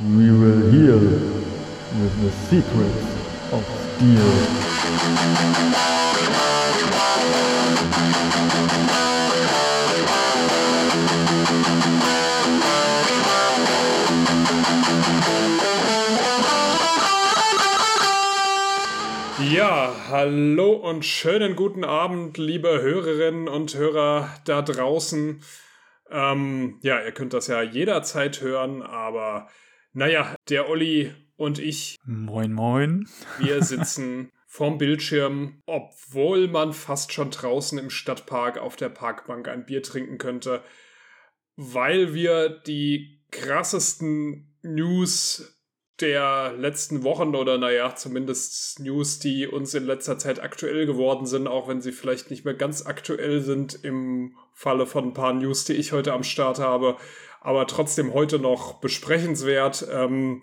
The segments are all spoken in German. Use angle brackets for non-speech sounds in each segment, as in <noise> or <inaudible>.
We will heal with the secrets of steel. Ja, hallo und schönen guten Abend, liebe Hörerinnen und Hörer da draußen. Ähm, ja, ihr könnt das ja jederzeit hören, aber naja, der Olli und ich, Moin, moin. wir <laughs> sitzen vorm Bildschirm, obwohl man fast schon draußen im Stadtpark auf der Parkbank ein Bier trinken könnte, weil wir die krassesten News der letzten Wochen oder naja, zumindest News, die uns in letzter Zeit aktuell geworden sind, auch wenn sie vielleicht nicht mehr ganz aktuell sind im Falle von ein paar News, die ich heute am Start habe, aber trotzdem heute noch besprechenswert. Ähm,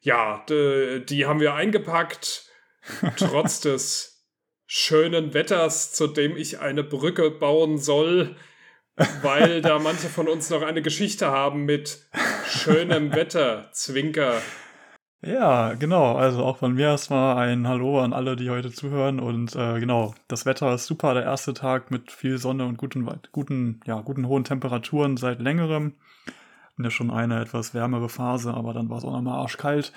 ja, die haben wir eingepackt, <laughs> trotz des schönen Wetters, zu dem ich eine Brücke bauen soll, weil da <laughs> manche von uns noch eine Geschichte haben mit schönem Wetter, Zwinker. Ja, genau. Also auch von mir erstmal ein Hallo an alle, die heute zuhören. Und äh, genau, das Wetter ist super. Der erste Tag mit viel Sonne und guten, guten, ja, guten hohen Temperaturen seit längerem. Bin ja schon eine etwas wärmere Phase, aber dann war es auch nochmal arschkalt.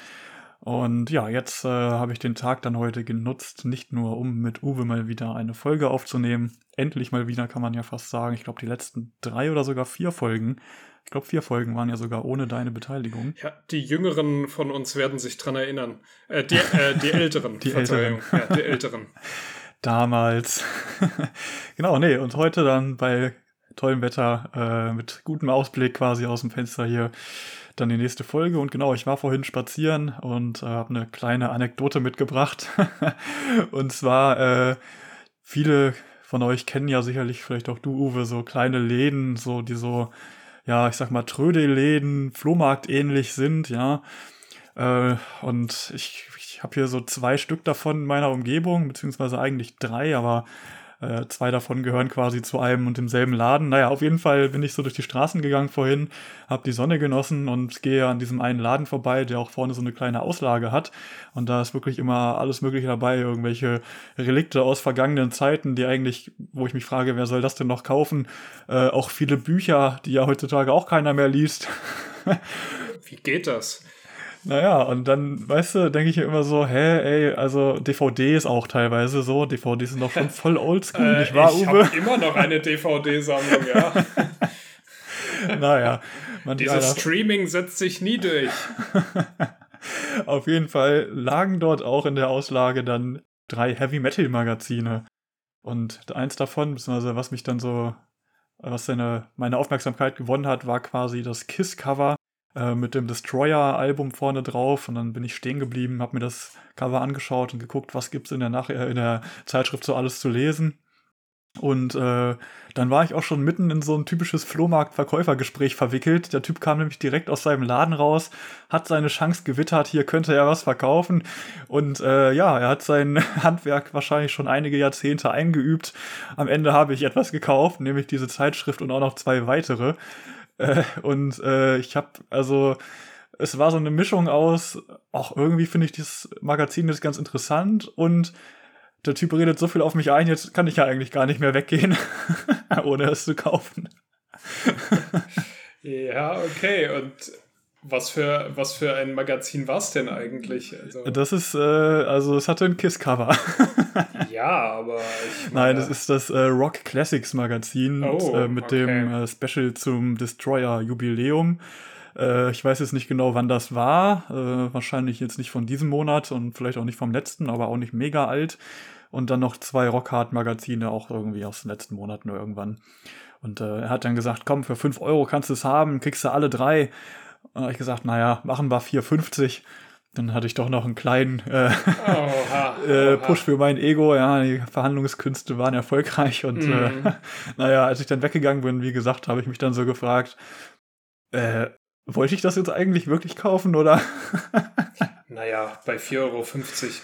Und ja, jetzt äh, habe ich den Tag dann heute genutzt, nicht nur um mit Uwe mal wieder eine Folge aufzunehmen. Endlich mal wieder, kann man ja fast sagen. Ich glaube, die letzten drei oder sogar vier Folgen. Ich glaube, vier Folgen waren ja sogar ohne deine Beteiligung. Ja, die Jüngeren von uns werden sich dran erinnern. Äh, die, äh, die Älteren. <laughs> Die Verzeihung. Ja, die Älteren. <laughs> damals. <laughs> genau, nee, und heute dann bei tollem Wetter äh, mit gutem Ausblick quasi aus dem Fenster hier dann die nächste Folge. Und genau, ich war vorhin spazieren und äh, habe eine kleine Anekdote mitgebracht. <laughs> und zwar, äh, viele von euch kennen ja sicherlich, vielleicht auch du, Uwe, so kleine Läden, so die so, ja, ich sag mal, Trödelläden, Flohmarkt ähnlich sind, ja. Äh, und ich, ich habe hier so zwei Stück davon in meiner Umgebung, beziehungsweise eigentlich drei, aber äh, zwei davon gehören quasi zu einem und demselben Laden. Naja, auf jeden Fall bin ich so durch die Straßen gegangen vorhin, habe die Sonne genossen und gehe an diesem einen Laden vorbei, der auch vorne so eine kleine Auslage hat. Und da ist wirklich immer alles Mögliche dabei, irgendwelche Relikte aus vergangenen Zeiten, die eigentlich, wo ich mich frage, wer soll das denn noch kaufen? Äh, auch viele Bücher, die ja heutzutage auch keiner mehr liest. Wie geht das? Naja, und dann, weißt du, denke ich mir immer so, hä, ey, also DVDs auch teilweise so, DVDs sind doch schon voll <laughs> oldschool, Äh, nicht wahr, ich Uwe? habe immer noch eine DVD-Sammlung, ja. <laughs> Naja, man Dieses Streaming setzt sich nie durch. <laughs> Auf jeden Fall lagen dort auch in der Auslage dann drei Heavy Metal Magazine. Und eins davon, beziehungsweise was mich dann so, was seine, meine Aufmerksamkeit gewonnen hat, war quasi das Kiss-Cover äh, mit dem Destroyer-Album vorne drauf. Und dann bin ich stehen geblieben, habe mir das Cover angeschaut und geguckt, was gibt's in der, Nach äh, in der Zeitschrift so alles zu lesen. Und äh, dann war ich auch schon mitten in so ein typisches Flohmarkt-Verkäufergespräch verwickelt. Der Typ kam nämlich direkt aus seinem Laden raus, hat seine Chance gewittert, hier könnte er was verkaufen. Und äh, ja, er hat sein <laughs> Handwerk wahrscheinlich schon einige Jahrzehnte eingeübt. Am Ende habe ich etwas gekauft, nämlich diese Zeitschrift und auch noch zwei weitere. Äh, und äh, ich habe also es war so eine Mischung aus, auch irgendwie finde ich dieses Magazin jetzt ganz interessant und der Typ redet so viel auf mich ein, jetzt kann ich ja eigentlich gar nicht mehr weggehen, <laughs> ohne es zu kaufen. Ja, okay. Und was für, was für ein Magazin war es denn eigentlich? Also, Das ist, äh, also es hatte ein Kiss-Cover. <laughs> ja, aber Nein, das ist das äh, Rock Classics Magazin Oh, äh, mit okay. dem äh, Special zum Destroyer Jubiläum. Äh, ich weiß jetzt nicht genau, wann das war. Äh, wahrscheinlich jetzt nicht von diesem Monat und vielleicht auch nicht vom letzten, aber auch nicht mega alt. Und dann noch zwei Rockhard-Magazine, auch irgendwie aus den letzten Monaten irgendwann. Und er hat dann gesagt, komm, für 5 Euro kannst du es haben, kriegst du alle drei. Und dann habe ich gesagt, naja, machen wir 4,50. Dann hatte ich doch noch einen kleinen äh, Oha, <laughs> äh. Push für mein Ego. Ja, die Verhandlungskünste waren erfolgreich. Und Mhm. äh, <laughs> naja, als ich dann weggegangen bin, wie gesagt, habe ich mich dann so gefragt, äh, wollte ich das jetzt eigentlich wirklich kaufen oder? <laughs> Naja, bei 4,50 Euro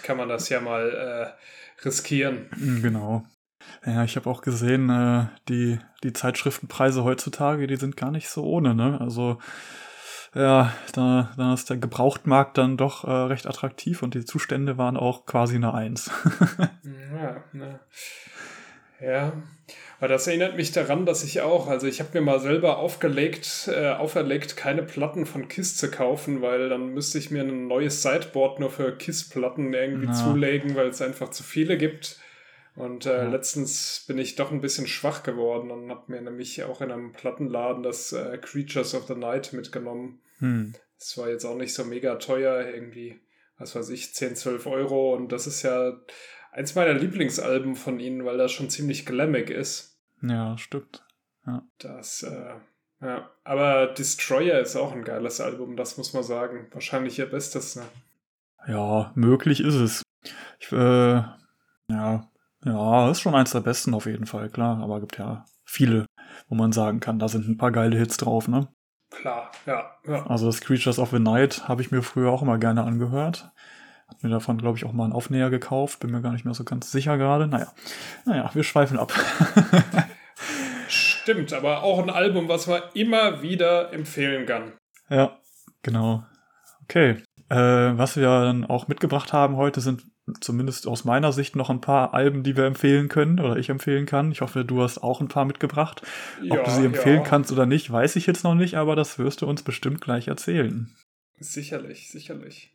kann man das ja mal äh, riskieren. Hm, genau. Ja, ich habe auch gesehen, äh, die, die Zeitschriftenpreise heutzutage, die sind gar nicht so ohne, ne? Also ja, da, da ist der Gebrauchtmarkt dann doch äh, recht attraktiv und die Zustände waren auch quasi eine Eins. <laughs> ja, ne. Ja, aber das erinnert mich daran, dass ich auch, also ich habe mir mal selber aufgelegt, äh, auferlegt, keine Platten von KISS zu kaufen, weil dann müsste ich mir ein neues Sideboard nur für KISS-Platten irgendwie ja. zulegen, weil es einfach zu viele gibt. Und äh, ja. letztens bin ich doch ein bisschen schwach geworden und habe mir nämlich auch in einem Plattenladen das äh, Creatures of the Night mitgenommen. Hm. Das war jetzt auch nicht so mega teuer, irgendwie, was weiß ich, 10, 12 Euro. Und das ist ja eins meiner Lieblingsalben von ihnen, weil das schon ziemlich glammig ist. Ja, stimmt. Ja. Das, äh, ja. Aber Destroyer ist auch ein geiles Album, das muss man sagen. Wahrscheinlich ihr bestes, ne? Ja, möglich ist es. Ich, äh, ja, ja, ist schon eins der besten auf jeden Fall, klar. Aber gibt ja viele, wo man sagen kann, da sind ein paar geile Hits drauf, ne? Klar, ja. ja. Also das Creatures of the Night habe ich mir früher auch immer gerne angehört. Hat mir davon, glaube ich, auch mal einen Aufnäher gekauft. Bin mir gar nicht mehr so ganz sicher gerade. Naja, naja, wir schweifen ab. <laughs> Stimmt, aber auch ein Album, was man immer wieder empfehlen kann. Ja, genau. Okay. Äh, was wir dann auch mitgebracht haben heute sind zumindest aus meiner Sicht noch ein paar Alben, die wir empfehlen können oder ich empfehlen kann. Ich hoffe, du hast auch ein paar mitgebracht. Ja, Ob du sie empfehlen ja. kannst oder nicht, weiß ich jetzt noch nicht, aber das wirst du uns bestimmt gleich erzählen. Sicherlich, sicherlich.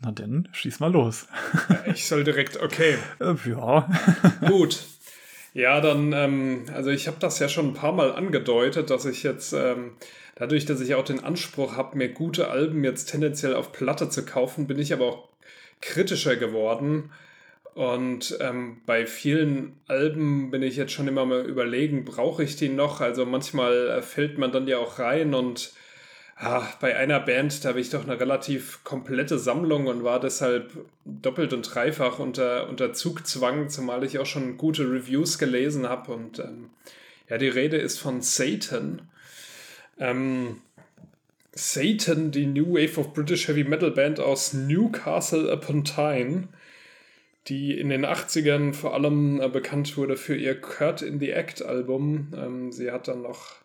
Na denn, schieß mal los. Ja, ich soll direkt, okay. <laughs> Äh, ja. <laughs> Gut. Ja, dann, ähm, also ich habe das ja schon ein paar Mal angedeutet, dass ich jetzt, ähm, dadurch, dass ich auch den Anspruch habe, mir gute Alben jetzt tendenziell auf Platte zu kaufen, bin ich aber auch kritischer geworden. Und ähm, bei vielen Alben bin ich jetzt schon immer mal überlegen, brauche ich die noch? Also manchmal äh, fällt man dann ja auch rein und ah, bei einer Band, da habe ich doch eine relativ komplette Sammlung und war deshalb doppelt und dreifach unter, unter Zugzwang, zumal ich auch schon gute Reviews gelesen habe. Und ähm, ja, die Rede ist von Satan. Ähm, Satan, die New Wave of British Heavy Metal Band aus Newcastle upon Tyne, die in den 80ern vor allem äh, bekannt wurde für ihr Kurt in the Act Album. Ähm, sie hat dann noch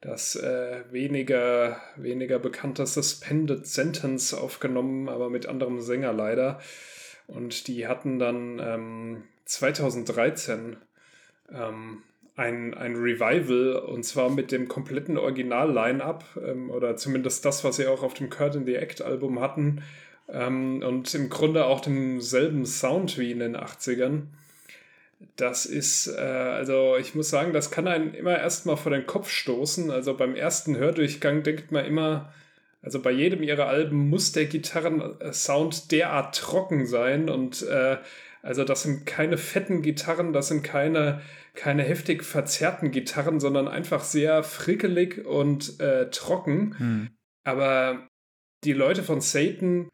das äh, weniger, weniger bekannte Suspended Sentence aufgenommen, aber mit anderem Sänger leider. Und die hatten dann ähm, 2013 ähm, ein, ein Revival und zwar mit dem kompletten Original-Line-Up ähm, oder zumindest das, was sie auch auf dem Kurt in the Act-Album hatten ähm, und im Grunde auch demselben Sound wie in den 80ern das ist, äh, also ich muss sagen, das kann einen immer erstmal vor den Kopf stoßen. Also beim ersten Hördurchgang denkt man immer, also bei jedem ihrer Alben muss der Gitarrensound derart trocken sein und äh, also das sind keine fetten Gitarren, das sind keine, keine heftig verzerrten Gitarren, sondern einfach sehr frickelig und äh, trocken. Hm. Aber die Leute von Satan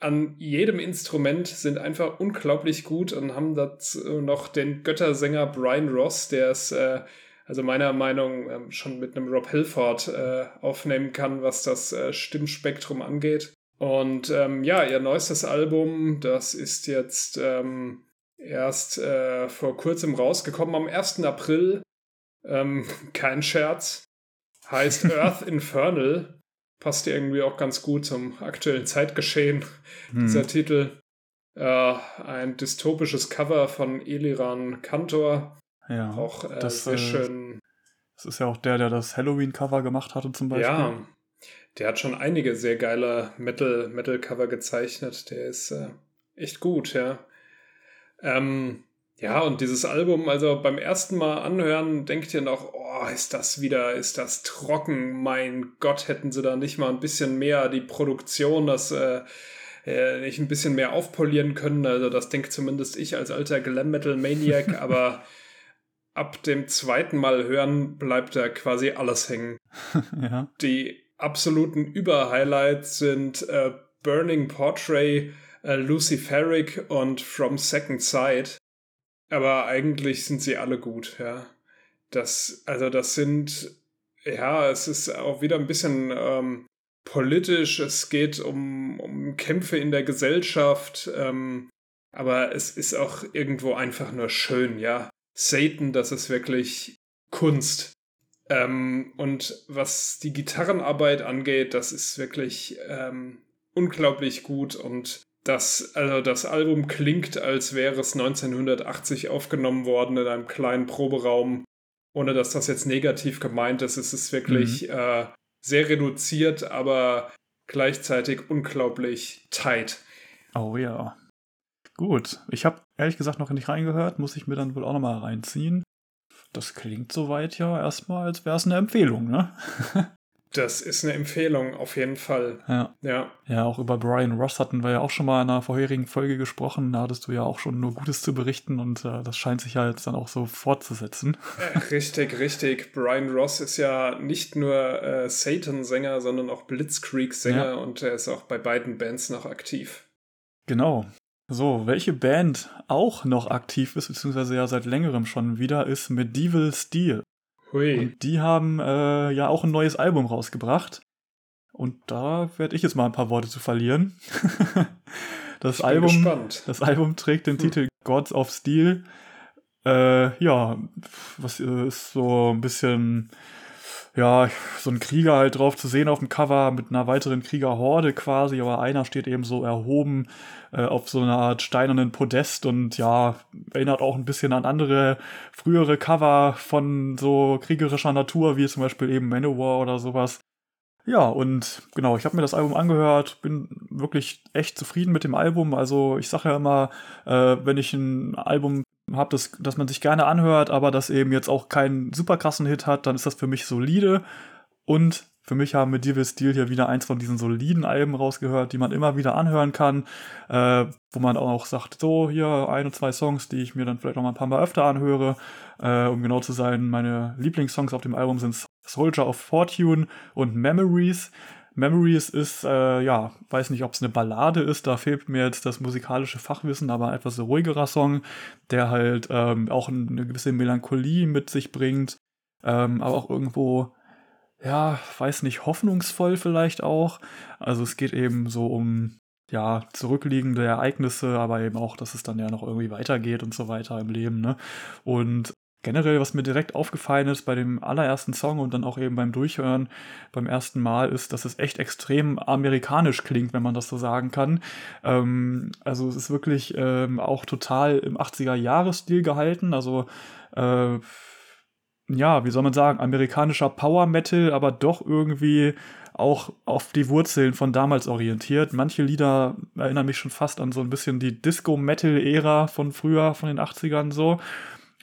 an jedem Instrument sind einfach unglaublich gut und haben dazu noch den Göttersänger Brian Ross, der es, äh, also meiner Meinung ähm, schon mit einem Rob Hilford äh, aufnehmen kann, was das äh, Stimmspektrum angeht. Und ähm, ja, ihr neuestes Album, das ist jetzt ähm, erst äh, vor kurzem rausgekommen, am 1. April. Ähm, <laughs> kein Scherz. Heißt <laughs> Earth Infernal passt irgendwie auch ganz gut zum aktuellen Zeitgeschehen, hm. dieser Titel. Äh, ein dystopisches Cover von Eliran Kantor. Ja, auch äh, das, sehr äh, schön. Das ist ja auch der, der das Halloween-Cover gemacht hatte, zum Beispiel. Ja, der hat schon einige sehr geile Metal-Cover Metal gezeichnet. Der ist äh, echt gut, ja. Ähm, ja, und dieses Album, also beim ersten Mal anhören, denkt ihr noch, oh, ist das wieder, ist das trocken? Mein Gott, hätten sie da nicht mal ein bisschen mehr die Produktion, das äh, äh, nicht ein bisschen mehr aufpolieren können. Also das denkt zumindest ich als alter Glam Metal Maniac, <laughs> aber ab dem zweiten Mal hören bleibt da quasi alles hängen. <laughs> ja. Die absoluten Überhighlights sind äh, Burning Portrait, äh, Luciferic und From Second Sight. Aber eigentlich sind sie alle gut, ja. Das, also das sind, ja, es ist auch wieder ein bisschen ähm, politisch, es geht um, um Kämpfe in der Gesellschaft, ähm, aber es ist auch irgendwo einfach nur schön, ja. Satan, das ist wirklich Kunst. Ähm, und was die Gitarrenarbeit angeht, das ist wirklich ähm, unglaublich gut und das, also das Album klingt, als wäre es 1980 aufgenommen worden in einem kleinen Proberaum. Ohne dass das jetzt negativ gemeint ist. Es ist wirklich mhm. äh, sehr reduziert, aber gleichzeitig unglaublich tight. Oh ja. Gut. Ich habe ehrlich gesagt noch nicht reingehört, muss ich mir dann wohl auch nochmal reinziehen. Das klingt soweit ja erstmal, als wäre es eine Empfehlung, ne? <laughs> Das ist eine Empfehlung, auf jeden Fall. Ja. ja. Ja, auch über Brian Ross hatten wir ja auch schon mal in einer vorherigen Folge gesprochen. Da hattest du ja auch schon nur Gutes zu berichten und äh, das scheint sich ja jetzt dann auch so fortzusetzen. Äh, richtig, richtig. Brian Ross ist ja nicht nur äh, Satan-Sänger, sondern auch Blitzkrieg-Sänger ja. und er ist auch bei beiden Bands noch aktiv. Genau. So, welche Band auch noch aktiv ist, beziehungsweise ja seit längerem schon wieder, ist Medieval Steel. Hui. Und die haben äh, ja auch ein neues Album rausgebracht. Und da werde ich jetzt mal ein paar Worte zu verlieren. <laughs> das, Album, das Album trägt den hm. Titel Gods of Steel. Äh, ja, was ist so ein bisschen ja, so ein Krieger halt drauf zu sehen auf dem Cover mit einer weiteren Kriegerhorde quasi, aber einer steht eben so erhoben äh, auf so einer Art steinernen Podest und ja, erinnert auch ein bisschen an andere frühere Cover von so kriegerischer Natur, wie zum Beispiel eben Manowar oder sowas. Ja, und genau, ich habe mir das Album angehört, bin wirklich echt zufrieden mit dem Album. Also ich sage ja immer, äh, wenn ich ein Album habe, das, dass man sich gerne anhört, aber das eben jetzt auch keinen super krassen Hit hat, dann ist das für mich solide. Und für mich haben Medieval Steel hier wieder eins von diesen soliden Alben rausgehört, die man immer wieder anhören kann, äh, wo man auch sagt, so hier ein oder zwei Songs, die ich mir dann vielleicht noch mal ein paar Mal öfter anhöre. Äh, um genau zu sein, meine Lieblingssongs auf dem Album sind Soldier of Fortune und Memories. Memories ist, äh, ja, weiß nicht, ob es eine Ballade ist, da fehlt mir jetzt das musikalische Fachwissen, aber etwas ruhigerer Song, der halt ähm, auch eine gewisse Melancholie mit sich bringt, ähm, aber auch irgendwo ja, weiß nicht, hoffnungsvoll vielleicht auch. Also es geht eben so um ja, zurückliegende Ereignisse, aber eben auch, dass es dann ja noch irgendwie weitergeht und so weiter im Leben, ne? Und generell, was mir direkt aufgefallen ist bei dem allerersten Song und dann auch eben beim Durchhören beim ersten Mal, ist, dass es echt extrem amerikanisch klingt, wenn man das so sagen kann. Ähm, also es ist wirklich ähm, auch total im 80er-Jahres-Stil gehalten. Also äh, ja, wie soll man sagen, amerikanischer Power Metal, aber doch irgendwie auch auf die Wurzeln von damals orientiert. Manche Lieder erinnern mich schon fast an so ein bisschen die Disco-Metal-Ära von früher, von den 80ern so.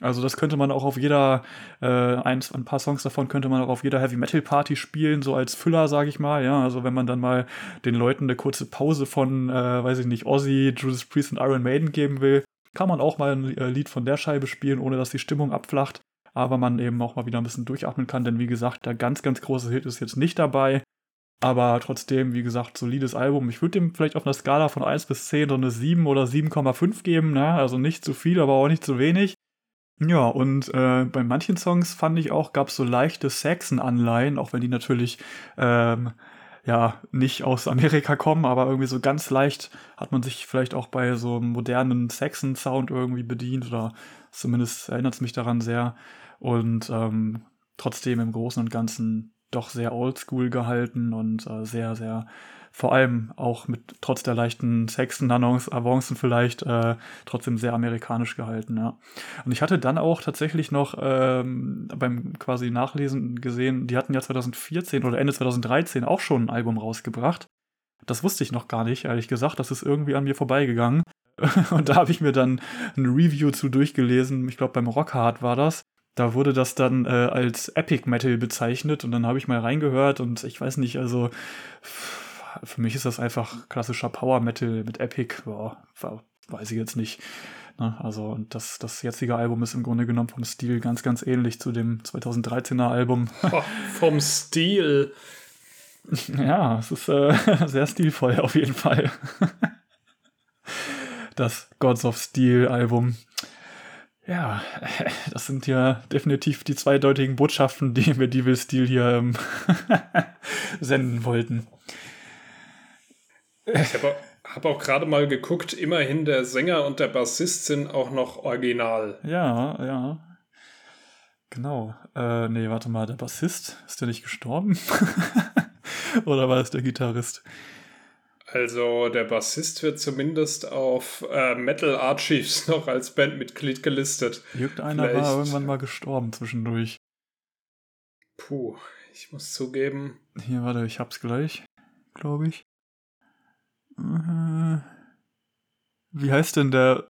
Also das könnte man auch auf jeder, äh, ein, ein paar Songs davon könnte man auch auf jeder Heavy Metal Party spielen, so als Füller, sage ich mal. Ja, also wenn man dann mal den Leuten eine kurze Pause von, äh, weiß ich nicht, Ozzy, Judas Priest und Iron Maiden geben will, kann man auch mal ein äh, Lied von der Scheibe spielen, ohne dass die Stimmung abflacht aber man eben auch mal wieder ein bisschen durchatmen kann, denn wie gesagt, der ganz, ganz große Hit ist jetzt nicht dabei. Aber trotzdem, wie gesagt, solides Album. Ich würde dem vielleicht auf einer Skala von 1 bis 10 so eine 7 oder 7,5 geben. Ne? Also nicht zu viel, aber auch nicht zu wenig. Ja, und äh, bei manchen Songs fand ich auch, gab es so leichte Saxon-Anleihen, auch wenn die natürlich ähm, ja nicht aus Amerika kommen, aber irgendwie so ganz leicht hat man sich vielleicht auch bei so einem modernen Saxon-Sound irgendwie bedient oder zumindest erinnert es mich daran sehr. Und ähm, trotzdem im Großen und Ganzen doch sehr oldschool gehalten und äh, sehr, sehr vor allem auch mit trotz der leichten Sexton-Avancen vielleicht äh, trotzdem sehr amerikanisch gehalten, ja. Und ich hatte dann auch tatsächlich noch ähm, beim quasi Nachlesen gesehen, die hatten ja 2014 oder Ende 2013 auch schon ein Album rausgebracht. Das wusste ich noch gar nicht, ehrlich gesagt. Das ist irgendwie an mir vorbeigegangen. <laughs> Und da habe ich mir dann ein Review zu durchgelesen. Ich glaube, beim Rockhard war das. Da wurde das dann äh, als Epic Metal bezeichnet und dann habe ich mal reingehört und ich weiß nicht, also für mich ist das einfach klassischer Power Metal mit Epic. Boah, weiß ich jetzt nicht. Ne? Also, und das, das jetzige Album ist im Grunde genommen vom Stil ganz, ganz ähnlich zu dem 2013er Album. Oh, vom Stil. <laughs> Ja, es ist äh, <laughs> sehr stilvoll auf jeden Fall. <laughs> das Gods of Steel Album. Ja, das sind ja definitiv die zweideutigen Botschaften, die wir Devil Steel hier ähm, senden wollten. Ich habe hab auch gerade mal geguckt, immerhin der Sänger und der Bassist sind auch noch original. Ja, ja. Genau. Äh, nee, warte mal, der Bassist, ist der nicht gestorben? <laughs> Oder war es der Gitarrist? Also der Bassist wird zumindest auf äh, Metal Archives <laughs> noch als Bandmitglied gelistet. Irgendeiner Vielleicht- war irgendwann mal gestorben zwischendurch. Puh, ich muss zugeben, Hier, warte, ich hab's gleich, glaube ich. Äh, Wie heißt denn der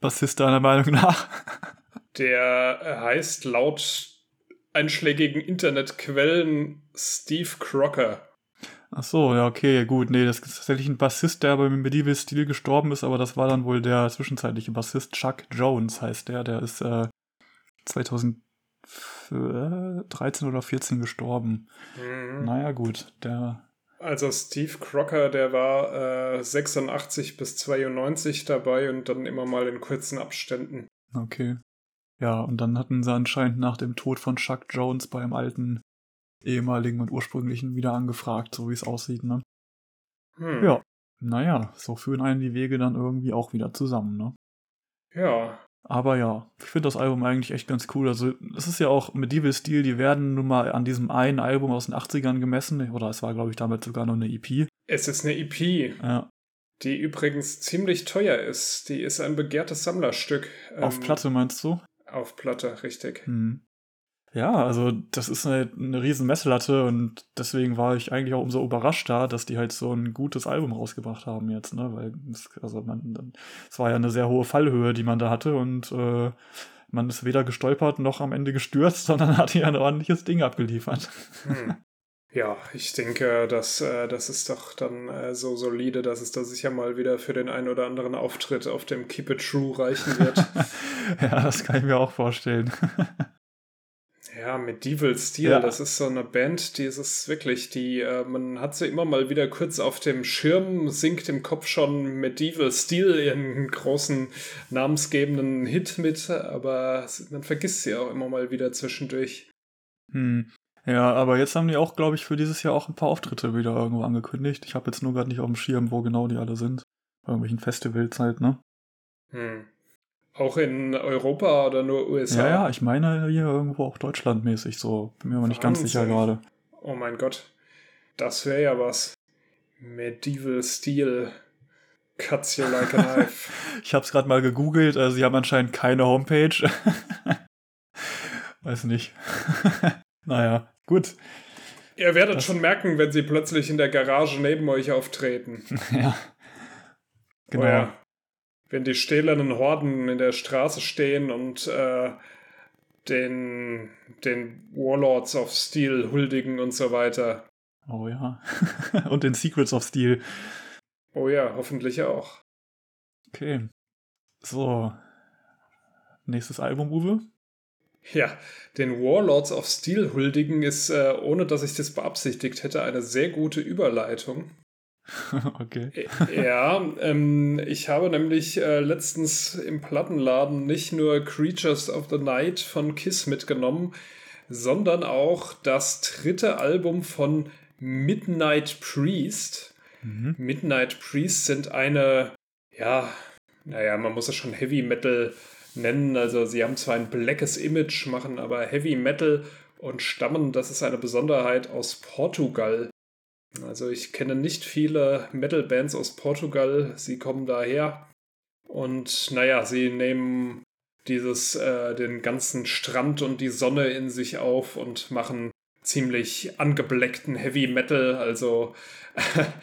Bassist deiner Meinung nach? <laughs> der äh, heißt laut einschlägigen Internetquellen Steve Crocker. Ach so, ja, okay, gut. Nee, das ist tatsächlich ein Bassist, der beim Medieval Steel gestorben ist, aber das war dann wohl der zwischenzeitliche Bassist. Chuck Jones heißt der. Der ist äh, 2013 oder 14 gestorben. Mhm. Naja, gut. Der, Also Steve Crocker, der war äh, 86 bis 92 dabei und dann immer mal in kurzen Abständen. okay. Ja, und dann hatten sie anscheinend nach dem Tod von Chuck Jones beim alten ehemaligen und ursprünglichen wieder angefragt, so wie es aussieht, ne? Hm. Ja. Naja, so führen einen die Wege dann irgendwie auch wieder zusammen, ne? Ja. Aber ja, ich finde das Album eigentlich echt ganz cool. Also, es ist ja auch Medieval Steel, die werden nun mal an diesem einen Album aus den 80ern gemessen. Oder es war, glaube ich, damals sogar noch eine EP. Es ist eine EP, Ja, die übrigens ziemlich teuer ist. Die ist ein begehrtes Sammlerstück. auf Ähm, Platte meinst du? Auf Platte, richtig. Hm. Ja, also das ist eine, eine riesen Messlatte und deswegen war ich eigentlich auch umso überraschter, dass die halt so ein gutes Album rausgebracht haben jetzt, ne? Weil es, also man, es war ja eine sehr hohe Fallhöhe, die man da hatte und äh, man ist weder gestolpert noch am Ende gestürzt, <laughs> sondern hat hier ein ordentliches Ding abgeliefert. Hm. Ja, ich denke, dass, äh, das ist doch dann äh, so solide, dass es da sicher mal wieder für den einen oder anderen Auftritt auf dem Keep It True reichen wird. <laughs> ja, das kann ich mir auch vorstellen. <laughs> Ja, Medieval Steel, Ja. das ist so eine Band, die ist es wirklich, die, äh, man hat sie immer mal wieder kurz auf dem Schirm, singt im Kopf schon Medieval Steel, ihren großen namensgebenden Hit mit, aber man vergisst sie auch immer mal wieder zwischendurch. Hm. Ja, aber jetzt haben die auch, glaube ich, für dieses Jahr auch ein paar Auftritte wieder irgendwo angekündigt. Ich habe jetzt nur gerade nicht auf dem Schirm, wo genau die alle sind. Bei irgendwelchen Festivals halt, ne? Hm. Auch in Europa oder nur USA? Ja, ja, ich meine hier irgendwo auch deutschlandmäßig so. Bin mir aber nicht ganz sicher gerade. Oh mein Gott, das wäre ja was. Medieval Steel, cuts you like a knife. <laughs> Ich habe es gerade mal gegoogelt, also sie haben anscheinend keine Homepage. <laughs> Weiß nicht. <laughs> naja, gut. Ihr werdet Das- schon merken, wenn sie plötzlich in der Garage neben euch auftreten. ja. Genau. Ja. Wenn die stählernen Horden in der Straße stehen und äh, den, den Warlords of Steel huldigen und so weiter. Oh ja. <laughs> Und den Secrets of Steel. Oh ja, hoffentlich auch. Okay. So. Nächstes Album, Uwe? Ja, den Warlords of Steel huldigen ist, äh, ohne dass ich das beabsichtigt hätte, eine sehr gute Überleitung. <laughs> okay. Ja, ähm, ich habe nämlich äh, letztens im Plattenladen nicht nur Creatures of the Night von Kiss mitgenommen, sondern auch das dritte Album von Midnight Priest. Mhm. Midnight Priest sind eine, ja, naja, man muss es schon Heavy Metal nennen. Also sie haben zwar ein blackes Image, machen aber Heavy Metal und stammen, das ist eine Besonderheit, aus Portugal. Also ich kenne nicht viele Metal-Bands aus Portugal. Sie kommen daher. Und naja, sie nehmen dieses, äh, den ganzen Strand und die Sonne in sich auf und machen ziemlich angebleckten Heavy Metal. Also <laughs>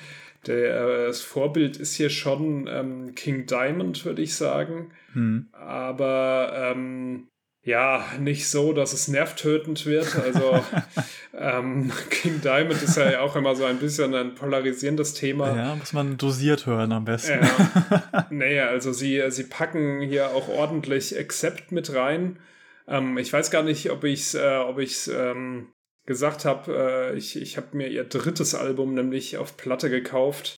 der, äh, das Vorbild ist hier schon ähm, King Diamond, würde ich sagen. Hm. Aber ähm, ja, nicht so, dass es nervtötend wird. Also <laughs> ähm, King Diamond ist ja auch immer so ein bisschen ein polarisierendes Thema. Ja, muss man dosiert hören am besten. Ja. <laughs> Naja, also sie, sie packen hier auch ordentlich Accept mit rein. Ähm, ich weiß gar nicht, ob ich es äh, ob ich's, ähm, gesagt habe. Äh, ich ich habe mir ihr drittes Album nämlich auf Platte gekauft.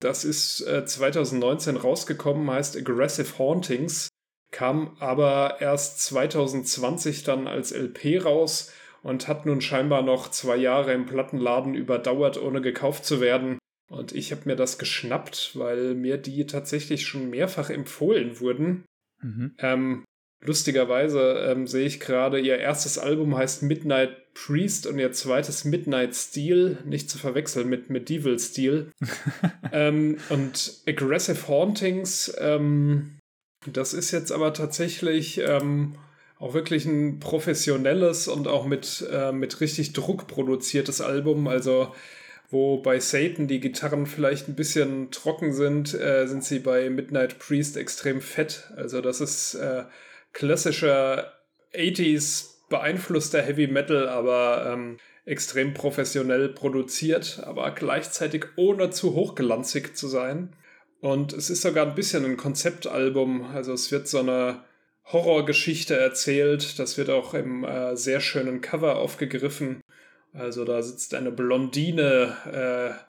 Das ist äh, 2019 rausgekommen, heißt Aggressive Hauntings, kam aber erst 2020 dann als LP raus und hat nun scheinbar noch zwei Jahre im Plattenladen überdauert, ohne gekauft zu werden. Und ich habe mir das geschnappt, weil mir die tatsächlich schon mehrfach empfohlen wurden. Mhm. Ähm, lustigerweise ähm, sehe ich gerade, ihr erstes Album heißt Midnight Priest und ihr zweites Midnight Steel, nicht zu verwechseln mit Medieval Steel. <laughs> ähm, und Aggressive Hauntings, ähm, das ist jetzt aber tatsächlich ähm, auch wirklich ein professionelles und auch mit, äh, mit richtig Druck produziertes Album. Also wo bei Satan die Gitarren vielleicht ein bisschen trocken sind, äh, sind sie bei Midnight Priest extrem fett. Also das ist äh, klassischer 80s beeinflusster Heavy Metal, aber ähm, extrem professionell produziert, aber gleichzeitig ohne zu hochglanzig zu sein. Und es ist sogar ein bisschen ein Konzeptalbum. Also es wird so eine Horrorgeschichte erzählt. Das wird auch im äh, sehr schönen Cover aufgegriffen. Also da sitzt eine Blondine, äh,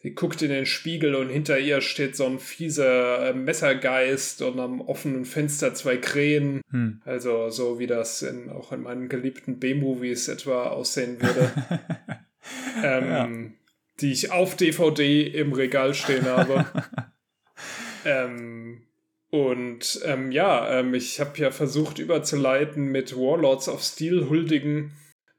sie guckt in den Spiegel und hinter ihr steht so ein fieser äh, Messergeist und am offenen Fenster zwei Krähen. Hm. Also so wie das in, auch in meinen geliebten B-Movies etwa aussehen würde. <laughs> ähm, ja. Die ich auf DVD im Regal stehen habe. <laughs> ähm, und ähm, ja, ähm, ich habe ja versucht überzuleiten mit Warlords of Steel huldigen.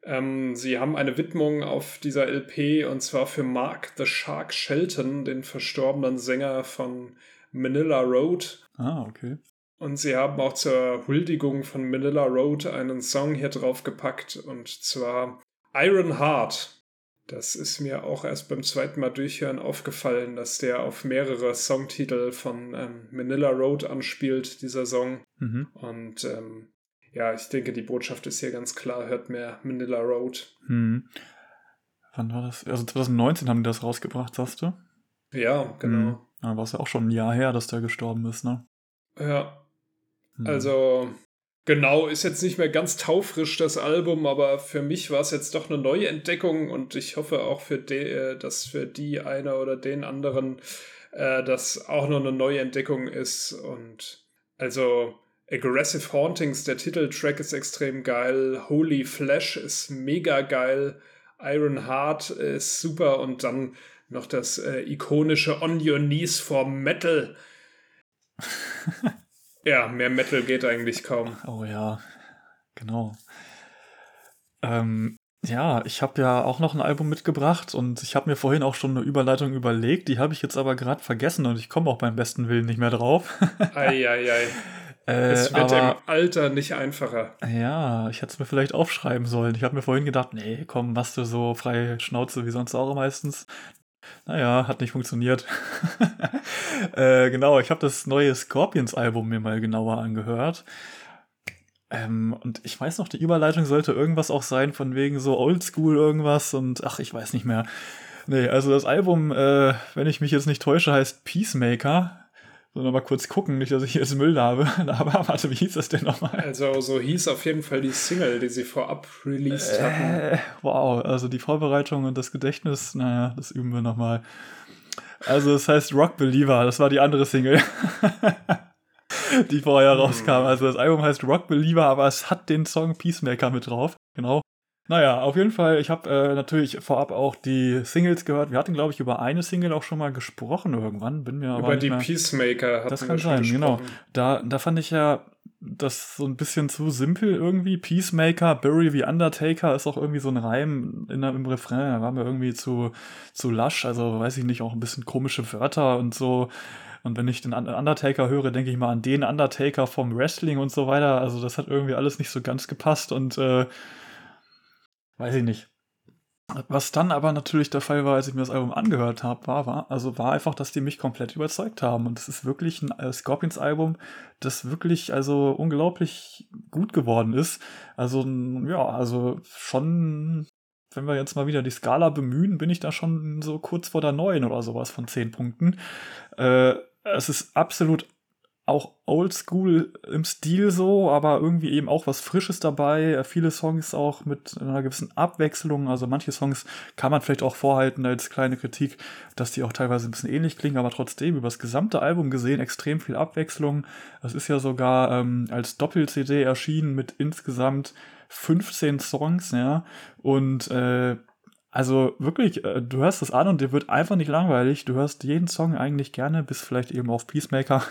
Ähm, sie haben eine Widmung auf dieser LP und zwar für Mark the Shark Shelton, den verstorbenen Sänger von Manila Road. Ah, okay. Und sie haben auch zur Huldigung von Manila Road einen Song hier drauf gepackt und zwar Iron Heart. Das ist mir auch erst beim zweiten Mal durchhören aufgefallen, dass der auf mehrere Songtitel von ähm, Manila Road anspielt, dieser Song. Mhm. Und ähm, ja, ich denke, die Botschaft ist hier ganz klar, hört mehr Manila Road. Mhm. Wann war das? Also 2019 haben die das rausgebracht, sagst du? Ja, genau. Mhm. Da war es ja auch schon ein Jahr her, dass der gestorben ist, ne? Ja. Mhm. Also Genau, ist jetzt nicht mehr ganz taufrisch das Album, aber für mich war es jetzt doch eine neue Entdeckung und ich hoffe auch für die, äh, dass für die eine oder den anderen äh, das auch noch eine neue Entdeckung ist. Und also Aggressive Hauntings, der Titeltrack ist extrem geil, Holy Flash ist mega geil, Iron Heart ist super und dann noch das äh, ikonische On Your Knees for Metal. <laughs> Ja, mehr Metal geht eigentlich kaum. Oh ja, genau. Ähm, ja, ich habe ja auch noch ein Album mitgebracht und ich habe mir vorhin auch schon eine Überleitung überlegt, die habe ich jetzt aber gerade vergessen und ich komme auch beim besten Willen nicht mehr drauf. <laughs> Eieiei. ei, ei. Äh, es wird aber, im Alter nicht einfacher. Ja, ich hätte es mir vielleicht aufschreiben sollen. Ich habe mir vorhin gedacht, nee, komm, machst du so freie Schnauze wie sonst auch meistens. Naja, hat nicht funktioniert. <laughs> äh, genau, ich habe das neue Scorpions-Album mir mal genauer angehört. Ähm, und ich weiß noch, die Überleitung sollte irgendwas auch sein, von wegen so Oldschool irgendwas und ach, ich weiß nicht mehr. Nee, also das Album, äh, wenn ich mich jetzt nicht täusche, heißt Peacemaker sondern mal kurz gucken, nicht, dass ich hier jetzt Müll habe. <laughs> Aber warte, wie hieß das denn nochmal? Also, so hieß auf jeden Fall die Single, die sie vorab released äh, hatten. Wow, also die Vorbereitung und das Gedächtnis, naja, das üben wir nochmal. Also, es heißt Rock Believer, das war die andere Single. <laughs> die vorher hm. rauskam. Also, das Album heißt Rock Believer, aber es hat den Song Peacemaker mit drauf. Genau. Naja, auf jeden Fall, ich habe äh, natürlich vorab auch die Singles gehört. Wir hatten, glaube ich, über eine Single auch schon mal gesprochen irgendwann. Bin mir über die mehr, Peacemaker hatten Das kann sein, genau. Da, da fand ich ja das so ein bisschen zu simpel irgendwie. Peacemaker, Bury wie Undertaker ist auch irgendwie so ein Reim in, im Refrain. Da war mir irgendwie zu, zu lasch. Also weiß ich nicht, auch ein bisschen komische Wörter und so. Und wenn ich den Undertaker höre, denke ich mal an den Undertaker vom Wrestling und so weiter. Also das hat irgendwie alles nicht so ganz gepasst und äh, weiß ich nicht. Was dann aber natürlich der Fall war, als ich mir das Album angehört habe, war, war, also war einfach, dass die mich komplett überzeugt haben. Und es ist wirklich ein äh, Scorpions-Album, das wirklich also unglaublich gut geworden ist. Also, ja, also schon, wenn wir jetzt mal wieder die Skala bemühen, bin ich da schon so kurz vor der neuen oder sowas von zehn Punkten. Äh, es ist absolut auch oldschool im Stil so, aber irgendwie eben auch was Frisches dabei. Viele Songs auch mit einer gewissen Abwechslung. Also manche Songs kann man vielleicht auch vorhalten als kleine Kritik, dass die auch teilweise ein bisschen ähnlich klingen, aber trotzdem über das gesamte Album gesehen extrem viel Abwechslung. Es ist ja sogar ähm, als Doppel-CD erschienen mit insgesamt 15 Songs, ja. Und äh, Also wirklich, äh, du hörst das an und dir wird einfach nicht langweilig. Du hörst jeden Song eigentlich gerne, bis vielleicht eben auf Peacemaker.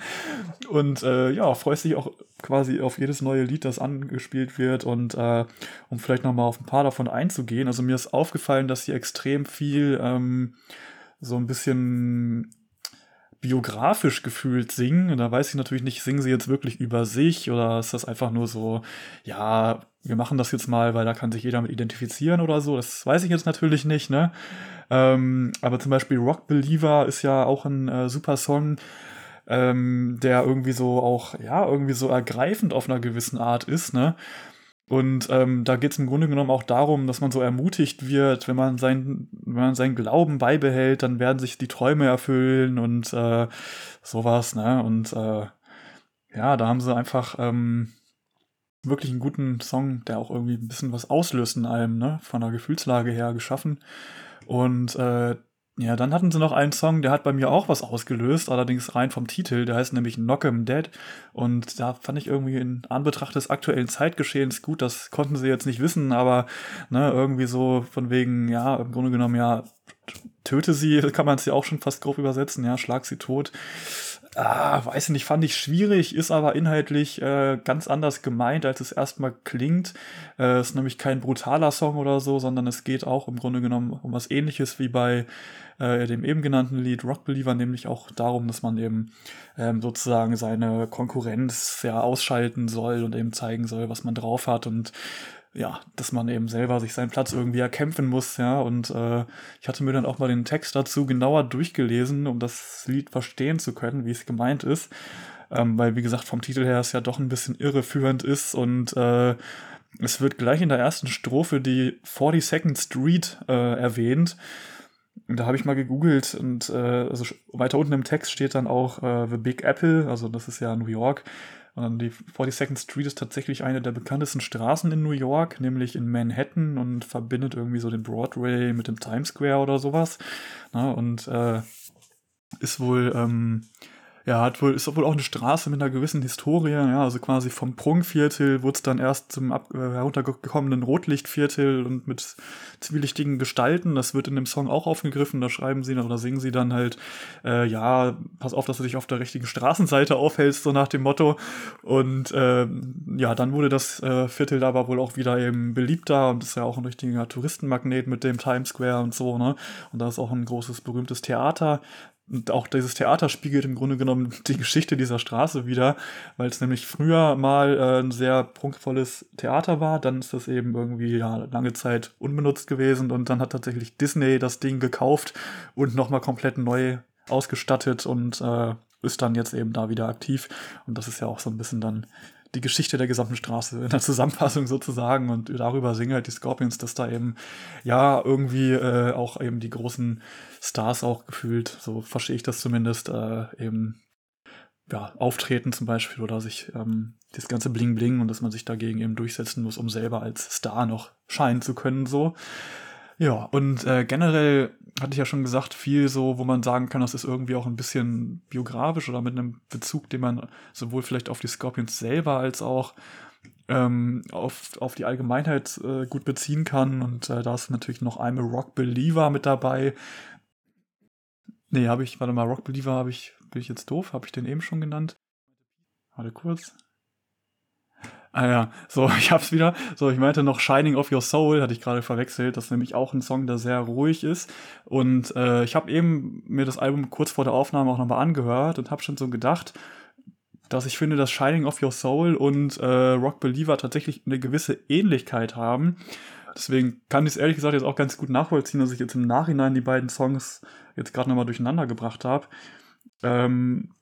<laughs> und äh, ja, freust dich auch quasi auf jedes neue Lied, das angespielt wird. Und äh, um vielleicht nochmal auf ein paar davon einzugehen. Also mir ist aufgefallen, dass sie extrem viel ähm, so ein bisschen biografisch gefühlt singen. Und da weiß ich natürlich nicht, singen sie jetzt wirklich über sich oder ist das einfach nur so, ja, wir machen das jetzt mal, weil da kann sich jeder mit identifizieren oder so. Das weiß ich jetzt natürlich nicht, ne? Ähm, aber zum Beispiel Rock Believer ist ja auch ein äh, super Song, ähm, der irgendwie so auch, ja, irgendwie so ergreifend auf einer gewissen Art ist, ne? Und ähm, da geht es im Grunde genommen auch darum, dass man so ermutigt wird, wenn man, sein, wenn man seinen Glauben beibehält, dann werden sich die Träume erfüllen und äh, sowas, ne? Und äh, ja, da haben sie einfach ähm, wirklich einen guten Song, der auch irgendwie ein bisschen was auslöst in allem, ne? Von der Gefühlslage her geschaffen. Und äh, ja, dann hatten sie noch einen Song, der hat bei mir auch was ausgelöst, allerdings rein vom Titel. Der heißt nämlich Knock 'em Dead. Und da fand ich irgendwie in Anbetracht des aktuellen Zeitgeschehens gut, das konnten sie jetzt nicht wissen, aber ne, irgendwie so von wegen, ja, im Grunde genommen, ja, töte sie, <laughs> kann man es ja auch schon fast grob übersetzen, ja, schlag sie tot. Ah, weiß nicht, fand ich schwierig, ist aber inhaltlich äh, ganz anders gemeint, als es erstmal klingt. Äh, ist nämlich kein brutaler Song oder so, sondern es geht auch im Grunde genommen um was ähnliches wie bei äh, dem eben genannten Lied Rock Believer, nämlich auch darum, dass man eben ähm, sozusagen seine Konkurrenz ja ausschalten soll und eben zeigen soll, was man drauf hat und ja, dass man eben selber sich seinen Platz irgendwie erkämpfen muss, ja. Und äh, ich hatte mir dann auch mal den Text dazu genauer durchgelesen, um das Lied verstehen zu können, wie es gemeint ist. Ähm, weil, wie gesagt, vom Titel her es ja doch ein bisschen irreführend ist und äh, es wird gleich in der ersten Strophe die 42nd Street äh, erwähnt. Und da habe ich mal gegoogelt und äh, also weiter unten im Text steht dann auch äh, The Big Apple, also das ist ja New York. Und die 42nd Street ist tatsächlich eine der bekanntesten Straßen in New York, nämlich in Manhattan und verbindet irgendwie so den Broadway mit dem Times Square oder sowas. Na, und äh, ist wohl ähm, ja, hat wohl, ist wohl auch eine Straße mit einer gewissen Historie, ja, also quasi vom Prunkviertel wurde es dann erst zum ab, äh, heruntergekommenen Rotlichtviertel und mit zwielichtigen Gestalten. Das wird in dem Song auch aufgegriffen. Da schreiben sie oder singen sie dann halt, äh, ja, pass auf, dass du dich auf der richtigen Straßenseite aufhältst, so nach dem Motto. Und äh, ja, dann wurde das äh, Viertel aber wohl auch wieder eben beliebter und ist ja auch ein richtiger Touristenmagnet mit dem Times Square und so, ne? Und da ist auch ein großes, berühmtes Theater, und auch dieses Theater spiegelt im Grunde genommen die Geschichte dieser Straße wieder, weil es nämlich früher mal äh, ein sehr prunkvolles Theater war. Dann ist das eben irgendwie ja, lange Zeit unbenutzt gewesen und dann hat tatsächlich Disney das Ding gekauft und nochmal komplett neu ausgestattet und äh, ist dann jetzt eben da wieder aktiv. Und das ist ja auch so ein bisschen dann die Geschichte der gesamten Straße in der Zusammenfassung sozusagen und darüber singen halt die Scorpions, dass da eben ja irgendwie äh, auch eben die großen Stars auch gefühlt, so verstehe ich das zumindest, äh, eben ja, auftreten zum Beispiel oder sich ähm, das ganze Bling Bling und dass man sich dagegen eben durchsetzen muss, um selber als Star noch scheinen zu können, so. Ja, und äh, generell hatte ich ja schon gesagt, viel so, wo man sagen kann, das ist irgendwie auch ein bisschen biografisch oder mit einem Bezug, den man sowohl vielleicht auf die Scorpions selber als auch ähm, auf, auf die Allgemeinheit äh, gut beziehen kann. Und äh, da ist natürlich noch I'm a Rock Believer mit dabei. Nee, habe ich, warte mal, Rock Believer habe ich, bin ich jetzt doof? Habe ich den eben schon genannt? Warte kurz. Ah ja, so, <laughs> ich hab's wieder. So, ich meinte noch Shining of Your Soul, hatte ich gerade verwechselt. Das ist nämlich auch ein Song, der sehr ruhig ist. Und äh, ich habe eben mir das Album kurz vor der Aufnahme auch nochmal angehört und habe schon so gedacht, dass ich finde, dass Shining of Your Soul und äh, Rock Believer tatsächlich eine gewisse Ähnlichkeit haben. Deswegen kann ich es ehrlich gesagt jetzt auch ganz gut nachvollziehen, dass ich jetzt im Nachhinein die beiden Songs jetzt gerade nochmal durcheinander gebracht habe. Ähm,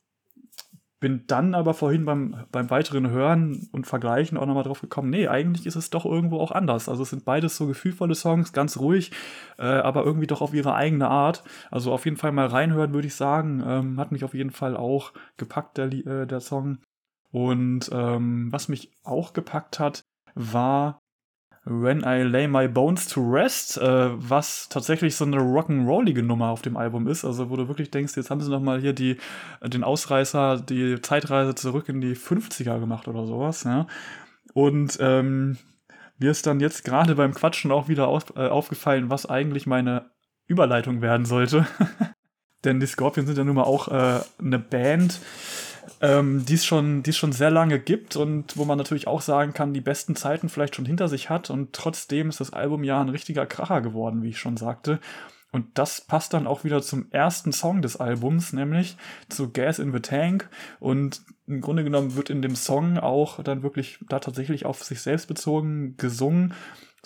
bin dann aber vorhin beim, beim weiteren Hören und Vergleichen auch nochmal drauf gekommen, nee, eigentlich ist es doch irgendwo auch anders. Also es sind beides so gefühlvolle Songs, ganz ruhig, äh, aber irgendwie doch auf ihre eigene Art. Also auf jeden Fall mal reinhören, würde ich sagen. Ähm, hat mich auf jeden Fall auch gepackt, der, äh, der Song. Und ähm, was mich auch gepackt hat, war When I Lay My Bones to Rest, äh, was tatsächlich so eine rock'n'rollige Nummer auf dem Album ist. Also wo du wirklich denkst, jetzt haben sie noch mal hier die, den Ausreißer, die Zeitreise zurück in die 50er gemacht oder sowas. Ja? Und ähm, mir ist dann jetzt gerade beim Quatschen auch wieder auf, äh, aufgefallen, was eigentlich meine Überleitung werden sollte. <laughs> Denn die Scorpions sind ja nun mal auch äh, eine Band, ähm, die schon, die es schon sehr lange gibt und wo man natürlich auch sagen kann, die besten Zeiten vielleicht schon hinter sich hat und trotzdem ist das Album ja ein richtiger Kracher geworden, wie ich schon sagte. Und das passt dann auch wieder zum ersten Song des Albums, nämlich zu Gas in the Tank. Und im Grunde genommen wird in dem Song auch dann wirklich da tatsächlich auf sich selbst bezogen gesungen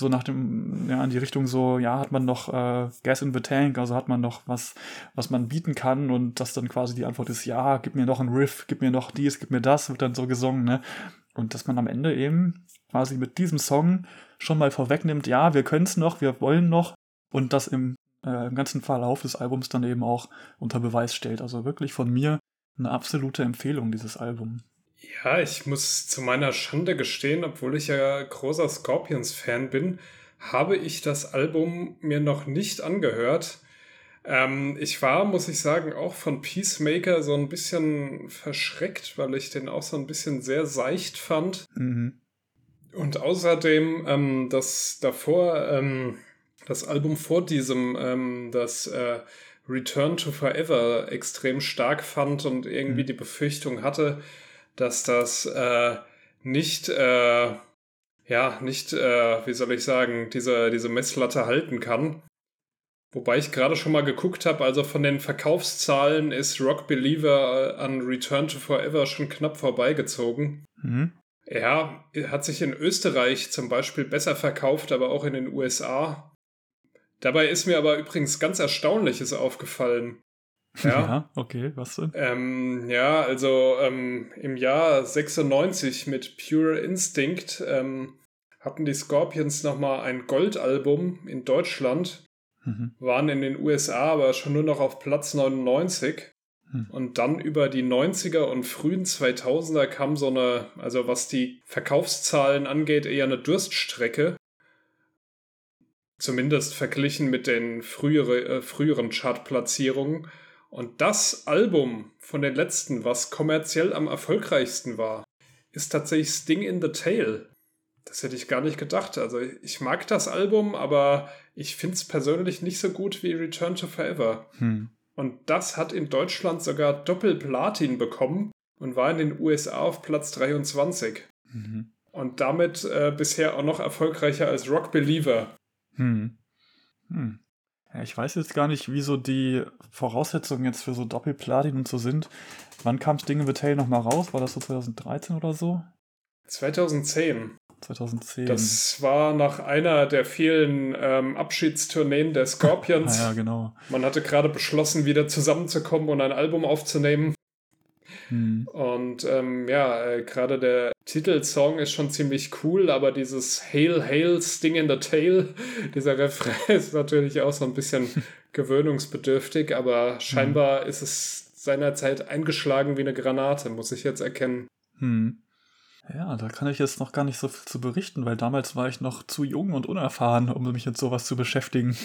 so nach dem, ja, in die Richtung so, ja, hat man noch äh, Gas in the Tank, also hat man noch was, was man bieten kann und das dann quasi die Antwort ist, ja, gib mir noch ein Riff, gib mir noch dies, gib mir das, wird dann so gesungen, ne? Und dass man am Ende eben quasi mit diesem Song schon mal vorwegnimmt, ja, wir können es noch, wir wollen noch und das im, äh, im ganzen Verlauf des Albums dann eben auch unter Beweis stellt. Also wirklich von mir eine absolute Empfehlung, dieses Album. Ja, ich muss zu meiner Schande gestehen, obwohl ich ja großer Scorpions-Fan bin, habe ich das Album mir noch nicht angehört. Ähm, ich war, muss ich sagen, auch von Peacemaker so ein bisschen verschreckt, weil ich den auch so ein bisschen sehr seicht fand. Mhm. Und außerdem ähm, das davor, ähm, das Album vor diesem, ähm, das äh, Return to Forever extrem stark fand und irgendwie mhm. die Befürchtung hatte, dass das äh, nicht, äh, ja, nicht, äh, wie soll ich sagen, diese, diese Messlatte halten kann. Wobei ich gerade schon mal geguckt habe, also von den Verkaufszahlen ist Rock Believer äh, an Return to Forever schon knapp vorbeigezogen. Mhm. Ja, hat sich in Österreich zum Beispiel besser verkauft, aber auch in den USA. Dabei ist mir aber übrigens ganz Erstaunliches aufgefallen. <laughs> Ja, ja okay, was denn? Ähm, ja, also ähm, im Jahr 96 mit Pure Instinct ähm, hatten die Scorpions nochmal ein Goldalbum in Deutschland, mhm. waren in den USA aber schon nur noch auf Platz 99. Mhm. Und dann über die 90er und frühen 2000er kam so eine, also was die Verkaufszahlen angeht, eher eine Durststrecke. Zumindest verglichen mit den frühere, äh, früheren Chartplatzierungen. Und das Album von den letzten, was kommerziell am erfolgreichsten war, ist tatsächlich Sting in the Tail. Das hätte ich gar nicht gedacht. Also ich mag das Album, aber ich finde es persönlich nicht so gut wie Return to Forever. Hm. Und das hat in Deutschland sogar Doppelplatin bekommen und war in den USA auf Platz 23. Mhm. Und damit äh, bisher auch noch erfolgreicher als Rock Believer. Hm. Hm. Ja, ich weiß jetzt gar nicht, wie so die Voraussetzungen jetzt für so Doppelplatin und so sind. Wann kam Sting in the Tail nochmal raus? War das so 2013 oder so? 2010. 2010. Das war nach einer der vielen ähm, Abschiedstourneen der Scorpions. <laughs> ah, ja, genau. Man hatte gerade beschlossen, wieder zusammenzukommen und ein Album aufzunehmen. Hm. Und ähm, ja, äh, gerade der Titelsong ist schon ziemlich cool, aber dieses Hail, Hail, Sting in the Tail, <laughs> dieser Refrain <laughs> ist natürlich auch so ein bisschen <laughs> gewöhnungsbedürftig, aber scheinbar hm. ist es seinerzeit eingeschlagen wie eine Granate, muss ich jetzt erkennen. Hm. Ja, da kann ich jetzt noch gar nicht so viel zu berichten, weil damals war ich noch zu jung und unerfahren, um mich mit sowas zu beschäftigen.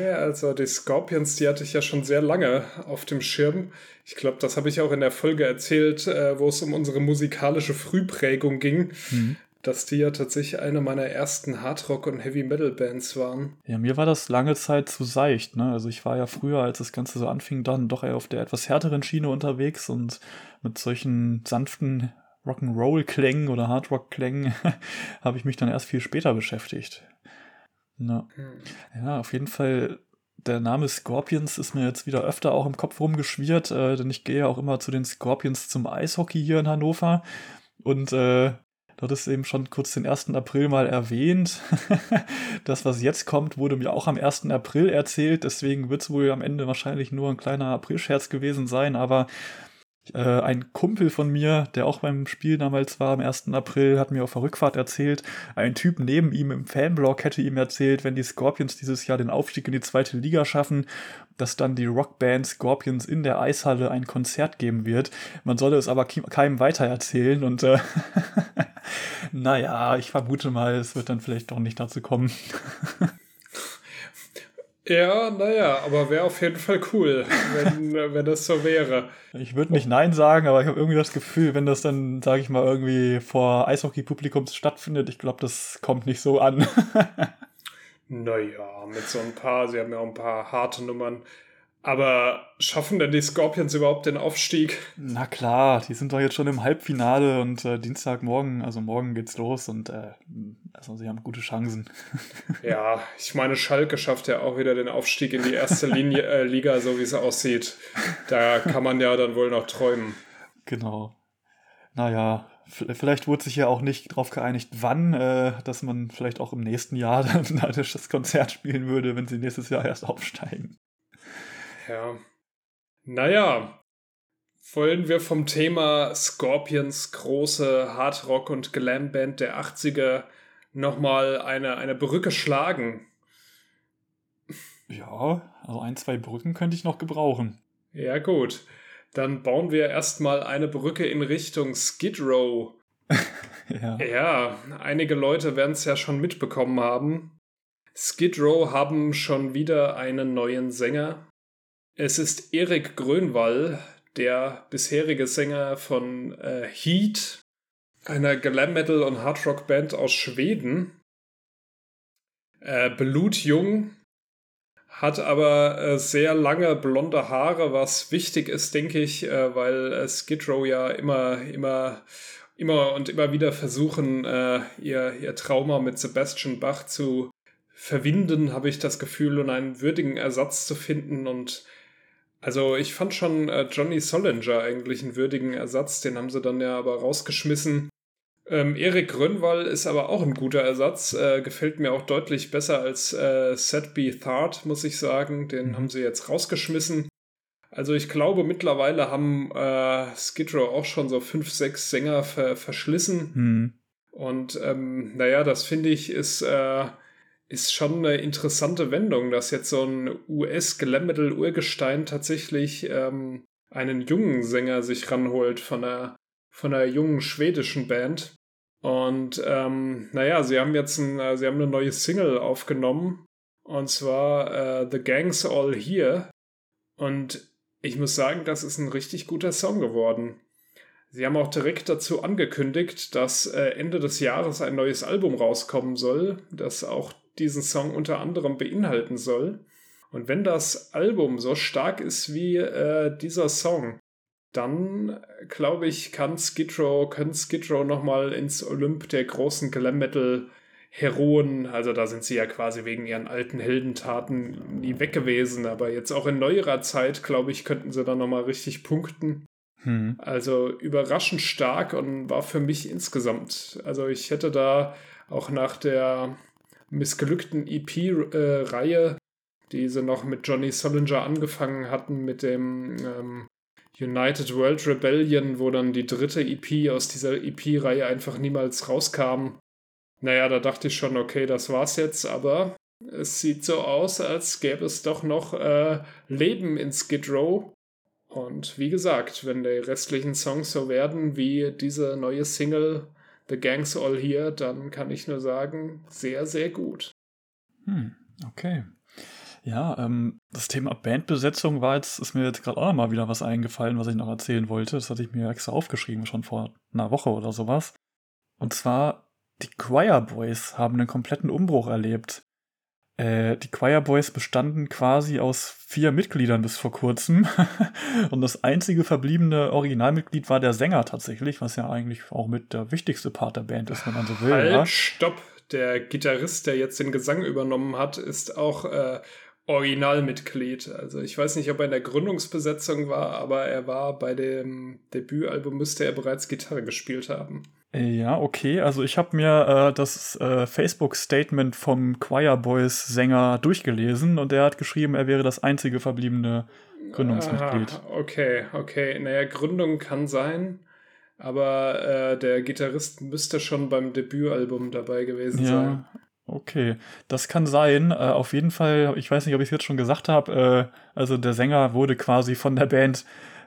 Ja, also die Scorpions, die hatte ich ja schon sehr lange auf dem Schirm. Ich glaube, das habe ich auch in der Folge erzählt, äh, wo es um unsere musikalische Frühprägung ging. Mhm. Dass die ja tatsächlich eine meiner ersten Hardrock- und Heavy-Metal-Bands waren. Ja, mir war das lange Zeit zu seicht. Ne? Also ich war ja früher, als das Ganze so anfing, dann doch eher auf der etwas härteren Schiene unterwegs und mit solchen sanften Rock'n'Roll-Klängen oder Hardrock-Klängen <laughs> habe ich mich dann erst viel später beschäftigt. Ja. Hm. ja, auf jeden Fall. Der Name Scorpions ist mir jetzt wieder öfter auch im Kopf rumgeschwirrt, äh, denn ich gehe ja auch immer zu den Scorpions zum Eishockey hier in Hannover. Und äh, dort ist eben schon kurz den 1. April mal erwähnt. <laughs> das, was jetzt kommt, wurde mir auch am 1. April erzählt. Deswegen wird es wohl am Ende wahrscheinlich nur ein kleiner Aprilscherz gewesen sein. Aber äh, ein Kumpel von mir, der auch beim Spiel damals war, am 1. April, hat mir auf der Rückfahrt erzählt, ein Typ neben ihm im Fanblog hätte ihm erzählt, wenn die Scorpions dieses Jahr den Aufstieg in die zweite Liga schaffen, dass dann die Rockband Scorpions in der Eishalle ein Konzert geben wird. Man solle es aber keinem weitererzählen und äh, <laughs> naja, ich vermute mal, es wird dann vielleicht doch nicht dazu kommen. <laughs> Ja, naja, aber wäre auf jeden Fall cool, wenn, <laughs> wenn das so wäre. Ich würde nicht Nein sagen, aber ich habe irgendwie das Gefühl, wenn das dann, sage ich mal, irgendwie vor Eishockey-Publikums stattfindet, ich glaube, das kommt nicht so an. <laughs> naja, mit so ein paar, sie haben ja auch ein paar harte Nummern. Aber schaffen denn die Scorpions überhaupt den Aufstieg? Na klar, die sind doch jetzt schon im Halbfinale und äh, Dienstagmorgen, also morgen geht's los und äh, also sie haben gute Chancen. <laughs> ja, ich meine, Schalke schafft ja auch wieder den Aufstieg in die erste Linie, äh, Liga, so wie es aussieht. Da kann man ja dann wohl noch träumen. Genau. Naja, vielleicht wurde sich ja auch nicht darauf geeinigt, wann, äh, dass man vielleicht auch im nächsten Jahr <laughs> dann das Konzert spielen würde, wenn sie nächstes Jahr erst aufsteigen. Ja. Naja, wollen wir vom Thema Scorpions große Hardrock- und Glamband der 80er nochmal eine, eine Brücke schlagen? Ja, also ein, zwei Brücken könnte ich noch gebrauchen. Ja, gut. Dann bauen wir erstmal eine Brücke in Richtung Skid Row. <laughs> ja. ja, einige Leute werden es ja schon mitbekommen haben. Skid Row haben schon wieder einen neuen Sänger. Es ist Erik Grönwall, der bisherige Sänger von äh, Heat, einer Glam Metal und Hard Rock Band aus Schweden. Äh, blutjung, hat aber äh, sehr lange blonde Haare, was wichtig ist, denke ich, äh, weil äh, Skid Row ja immer, immer, immer und immer wieder versuchen, äh, ihr, ihr Trauma mit Sebastian Bach zu verwinden, habe ich das Gefühl, und einen würdigen Ersatz zu finden und also ich fand schon äh, Johnny Solinger eigentlich einen würdigen Ersatz, den haben sie dann ja aber rausgeschmissen. Ähm, Erik Grönwall ist aber auch ein guter Ersatz, äh, gefällt mir auch deutlich besser als äh, Seth B. Thart, muss ich sagen. Den mhm. haben sie jetzt rausgeschmissen. Also ich glaube, mittlerweile haben äh, Skid Row auch schon so fünf, sechs Sänger ver verschlissen. Mhm. Und ähm, naja, das finde ich ist äh, ist schon eine interessante Wendung, dass jetzt so ein US-Glam-Metal-Urgestein tatsächlich ähm, einen jungen Sänger sich ranholt von einer, von einer jungen schwedischen Band. Und ähm, naja, sie haben jetzt ein, äh, sie haben eine neue Single aufgenommen. Und zwar äh, The Gang's All Here. Und ich muss sagen, das ist ein richtig guter Song geworden. Sie haben auch direkt dazu angekündigt, dass äh, Ende des Jahres ein neues Album rauskommen soll, das auch diesen Song unter anderem beinhalten soll. Und wenn das Album so stark ist wie äh, dieser Song, dann glaube ich, kann Skid Row, können Skid Row nochmal ins Olymp der großen Glam Metal Heroen, also da sind sie ja quasi wegen ihren alten Heldentaten nie weg gewesen, aber jetzt auch in neuerer Zeit, glaube ich, könnten sie da nochmal richtig punkten. Hm. Also überraschend stark und war für mich insgesamt, also ich hätte da auch nach der missglückten EP-Reihe, die sie noch mit Johnny Solinger angefangen hatten, mit dem ähm, United World Rebellion, wo dann die dritte EP aus dieser EP-Reihe einfach niemals rauskam. Naja, da dachte ich schon, okay, das war's jetzt, aber es sieht so aus, als gäbe es doch noch äh, Leben in Skid Row. Und wie gesagt, wenn die restlichen Songs so werden wie diese neue Single The Gang's All Here, dann kann ich nur sagen, sehr, sehr gut. Hm, okay. Ja, ähm, das Thema Bandbesetzung war jetzt, ist mir jetzt gerade auch noch mal wieder was eingefallen, was ich noch erzählen wollte. Das hatte ich mir extra aufgeschrieben, schon vor einer Woche oder sowas. Und zwar, die Choir Boys haben einen kompletten Umbruch erlebt. Äh, die Choir Boys bestanden quasi aus vier Mitgliedern bis vor kurzem. <laughs> und das einzige verbliebene Originalmitglied war der Sänger tatsächlich, was ja eigentlich auch mit der wichtigste Part der Band ist, wenn man so will. Halt, ja. stopp! Der Gitarrist, der jetzt den Gesang übernommen hat, ist auch äh, Originalmitglied. Also ich weiß nicht, ob er in der Gründungsbesetzung war, aber er war bei dem Debütalbum, müsste er bereits Gitarre gespielt haben. Ja, okay. Also ich habe mir äh, das äh, Facebook-Statement vom Choir Boys Sänger durchgelesen und er hat geschrieben, er wäre das einzige verbliebene Gründungsmitglied. Aha, okay, okay. Naja, Gründung kann sein, aber äh, der Gitarrist müsste schon beim Debütalbum dabei gewesen ja, sein. Okay, das kann sein. Äh, auf jeden Fall, ich weiß nicht, ob ich es jetzt schon gesagt habe, äh, also der Sänger wurde quasi von der Band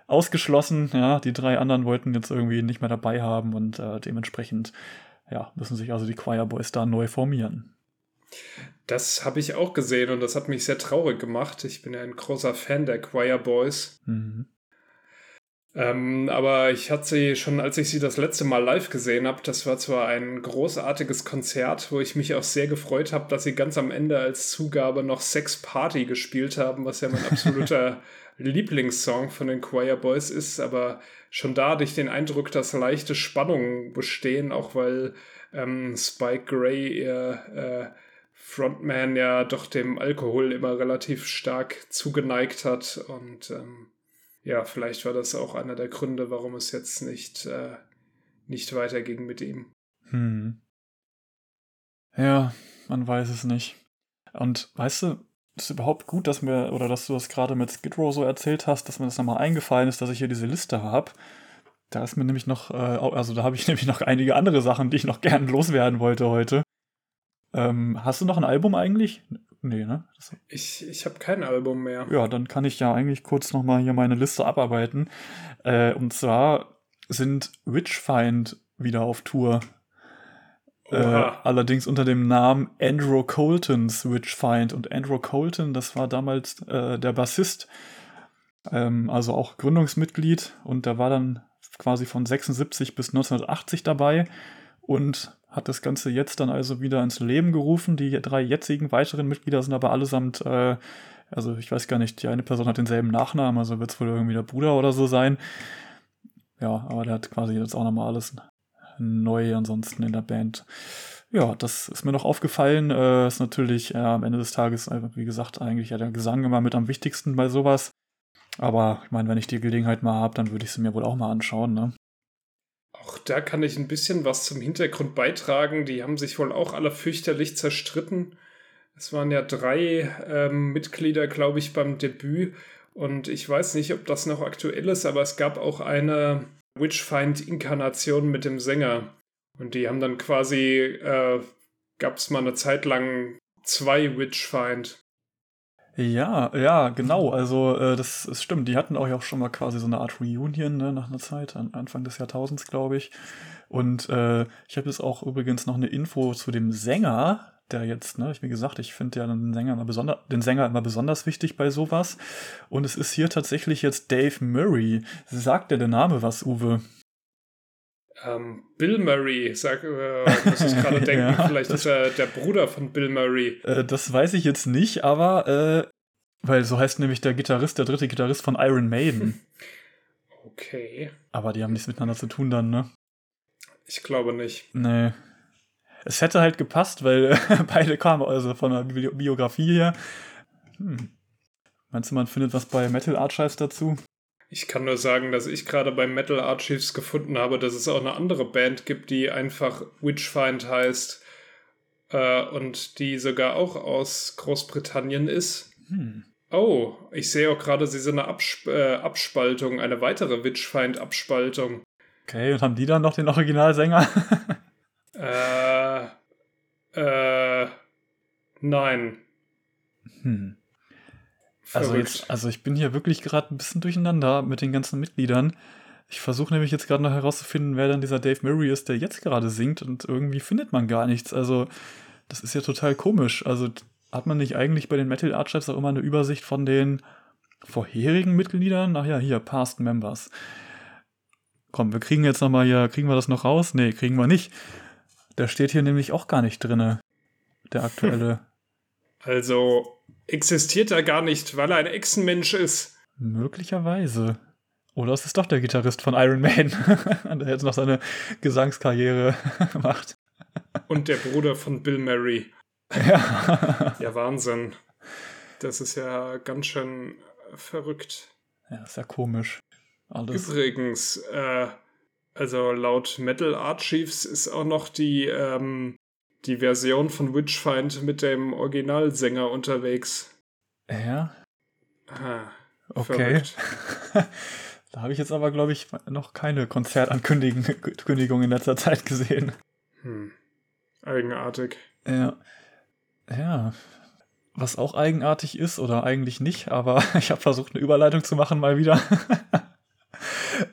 ausgeschlossen. Ja, die drei anderen wollten jetzt irgendwie nicht mehr dabei haben und äh, dementsprechend ja, müssen sich also die Choir Boys da neu formieren. Das habe ich auch gesehen und das hat mich sehr traurig gemacht. Ich bin ja ein großer Fan der Choir Boys. Mhm. Ähm, aber ich hatte sie schon, als ich sie das letzte Mal live gesehen habe, das war zwar ein großartiges Konzert, wo ich mich auch sehr gefreut habe, dass sie ganz am Ende als Zugabe noch Sex Party gespielt haben, was ja mein absoluter <laughs> Lieblingssong von den Choir Boys ist, aber schon da hatte ich den Eindruck, dass leichte Spannungen bestehen, auch weil ähm, Spike Gray, ihr äh, Frontman, ja doch dem Alkohol immer relativ stark zugeneigt hat und ähm, ja, vielleicht war das auch einer der Gründe, warum es jetzt nicht, äh, nicht weiterging mit ihm. Hm. Ja, man weiß es nicht. Und weißt du, ist überhaupt gut, dass mir, oder dass du das gerade mit Skid Row so erzählt hast, dass mir das nochmal eingefallen ist, dass ich hier diese Liste habe. Da ist mir nämlich noch, äh, also da habe ich <laughs> nämlich noch einige andere Sachen, die ich noch gern loswerden wollte heute. Ähm, hast du noch ein Album eigentlich? Nee, ne? Das ich ich habe kein Album mehr. Ja, dann kann ich ja eigentlich kurz nochmal hier meine Liste abarbeiten. Äh, und zwar sind Witchfind wieder auf Tour. Äh, allerdings unter dem Namen Andrew Colton's Witchfind. Und Andrew Colton, das war damals äh, der Bassist, ähm, also auch Gründungsmitglied. Und der war dann quasi von 76 bis 1980 dabei und hat das Ganze jetzt dann also wieder ins Leben gerufen. Die drei jetzigen weiteren Mitglieder sind aber allesamt, äh, also ich weiß gar nicht, die eine Person hat denselben Nachnamen, also wird es wohl irgendwie der Bruder oder so sein. Ja, aber der hat quasi jetzt auch nochmal alles neu ansonsten in der Band. Ja, das ist mir noch aufgefallen. Äh, ist natürlich äh, am Ende des Tages, äh, wie gesagt, eigentlich ja der Gesang immer mit am wichtigsten bei sowas. Aber ich meine, wenn ich die Gelegenheit mal habe, dann würde ich sie mir wohl auch mal anschauen, ne? Auch da kann ich ein bisschen was zum Hintergrund beitragen. Die haben sich wohl auch alle fürchterlich zerstritten. Es waren ja drei ähm, Mitglieder, glaube ich, beim Debüt. Und ich weiß nicht, ob das noch aktuell ist, aber es gab auch eine Witchfind-Inkarnation mit dem Sänger. Und die haben dann quasi, äh, gab es mal eine Zeit lang zwei Witchfind. Ja, ja, genau. Also äh, das, das stimmt. Die hatten auch, schon mal quasi so eine Art Reunion ne, nach einer Zeit, an Anfang des Jahrtausends, glaube ich. Und äh, ich habe jetzt auch übrigens noch eine Info zu dem Sänger, der jetzt, ne, ich wie gesagt, ich finde ja den Sänger immer besonders, den Sänger immer besonders wichtig bei sowas. Und es ist hier tatsächlich jetzt Dave Murray. Sagt dir der Name was, Uwe? Ähm, Bill Murray, sag, äh, muss ich gerade <laughs> denken, ja, vielleicht ist er der Bruder von Bill Murray. Äh, das weiß ich jetzt nicht, aber äh, weil so heißt nämlich der Gitarrist, der dritte Gitarrist von Iron Maiden. <laughs> Okay. Aber die haben nichts miteinander zu tun dann, ne? Ich glaube nicht. Nee. Es hätte halt gepasst, weil <laughs> beide kamen also von der Bi Biografie her. Hm. Meinst du, man findet was bei Metal Archives dazu? Ich kann nur sagen, dass ich gerade bei Metal Archives gefunden habe, dass es auch eine andere Band gibt, die einfach Witchfind heißt äh, und die sogar auch aus Großbritannien ist. Hm. Oh, ich sehe auch gerade, sie sind eine Absp äh, Abspaltung, eine weitere Witchfind-Abspaltung. Okay, und haben die dann noch den Originalsänger? <laughs> äh, äh, nein. Hm. Also, jetzt, also ich bin hier wirklich gerade ein bisschen durcheinander mit den ganzen Mitgliedern. Ich versuche nämlich jetzt gerade noch herauszufinden, wer dann dieser Dave Murray ist, der jetzt gerade singt und irgendwie findet man gar nichts. Also das ist ja total komisch. Also hat man nicht eigentlich bei den Metal Archives auch immer eine Übersicht von den vorherigen Mitgliedern? Ach ja, hier, Past Members. Komm, wir kriegen jetzt nochmal hier, kriegen wir das noch raus? Nee, kriegen wir nicht. Der steht hier nämlich auch gar nicht drin, der <laughs> aktuelle. Also, existiert er gar nicht, weil er ein Echsenmensch ist. Möglicherweise. Oder es ist doch der Gitarrist von Iron Man, <laughs> der jetzt noch seine Gesangskarriere <laughs> macht. Und der Bruder von Bill Murray. Ja. ja, Wahnsinn. Das ist ja ganz schön verrückt. Ja, ist ja komisch. Alles. Übrigens, äh, also laut Metal Archives ist auch noch die ähm, die Version von Witchfind mit dem Originalsänger unterwegs. Ja. Ah, okay. <laughs> da habe ich jetzt aber, glaube ich, noch keine Konzertankündigung in letzter Zeit gesehen. Hm. Eigenartig. Ja. Ja. Was auch eigenartig ist, oder eigentlich nicht, aber <laughs> ich habe versucht, eine Überleitung zu machen mal wieder. <laughs>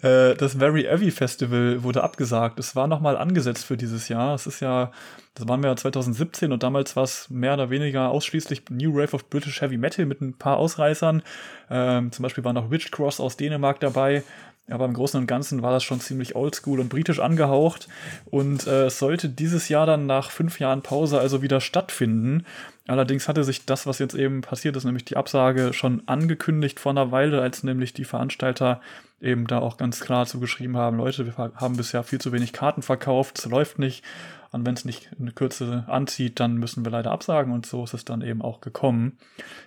äh, das Very Heavy Festival wurde abgesagt. Es war nochmal angesetzt für dieses Jahr. Es ist ja, das waren wir ja 2017 und damals war es mehr oder weniger ausschließlich New Wave of British Heavy Metal mit ein paar Ausreißern. Ähm, zum Beispiel war noch Witchcross aus Dänemark dabei. Aber im Großen und Ganzen war das schon ziemlich oldschool und britisch angehaucht. Und äh, es sollte dieses Jahr dann nach fünf Jahren Pause also wieder stattfinden. Allerdings hatte sich das, was jetzt eben passiert ist, nämlich die Absage, schon angekündigt vor einer Weile, als nämlich die Veranstalter eben da auch ganz klar zugeschrieben haben, Leute, wir haben bisher viel zu wenig Karten verkauft, es läuft nicht. Und wenn es nicht eine Kürze anzieht, dann müssen wir leider absagen. Und so ist es dann eben auch gekommen.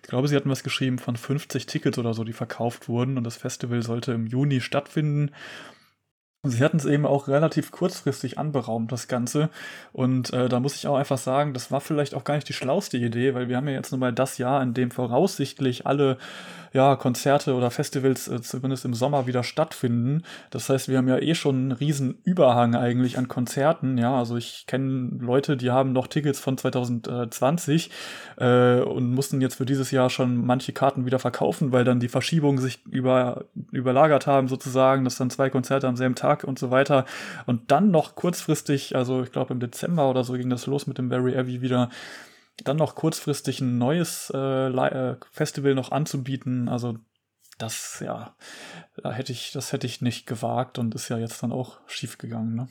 Ich glaube, sie hatten was geschrieben von 50 Tickets oder so, die verkauft wurden. Und das Festival sollte im Juni stattfinden. Sie hatten es eben auch relativ kurzfristig anberaumt, das Ganze. Und äh, da muss ich auch einfach sagen, das war vielleicht auch gar nicht die schlauste Idee, weil wir haben ja jetzt nun mal das Jahr, in dem voraussichtlich alle ja, Konzerte oder Festivals äh, zumindest im Sommer wieder stattfinden. Das heißt, wir haben ja eh schon einen riesen Überhang eigentlich an Konzerten. Ja, also ich kenne Leute, die haben noch Tickets von 2020 äh, und mussten jetzt für dieses Jahr schon manche Karten wieder verkaufen, weil dann die Verschiebungen sich über, überlagert haben sozusagen, dass dann zwei Konzerte am selben Tag und so weiter. Und dann noch kurzfristig, also ich glaube im Dezember oder so ging das los mit dem Very Heavy wieder dann noch kurzfristig ein neues äh, äh, Festival noch anzubieten, also das, ja, da hätte ich, das hätte ich nicht gewagt und ist ja jetzt dann auch schief gegangen, ne?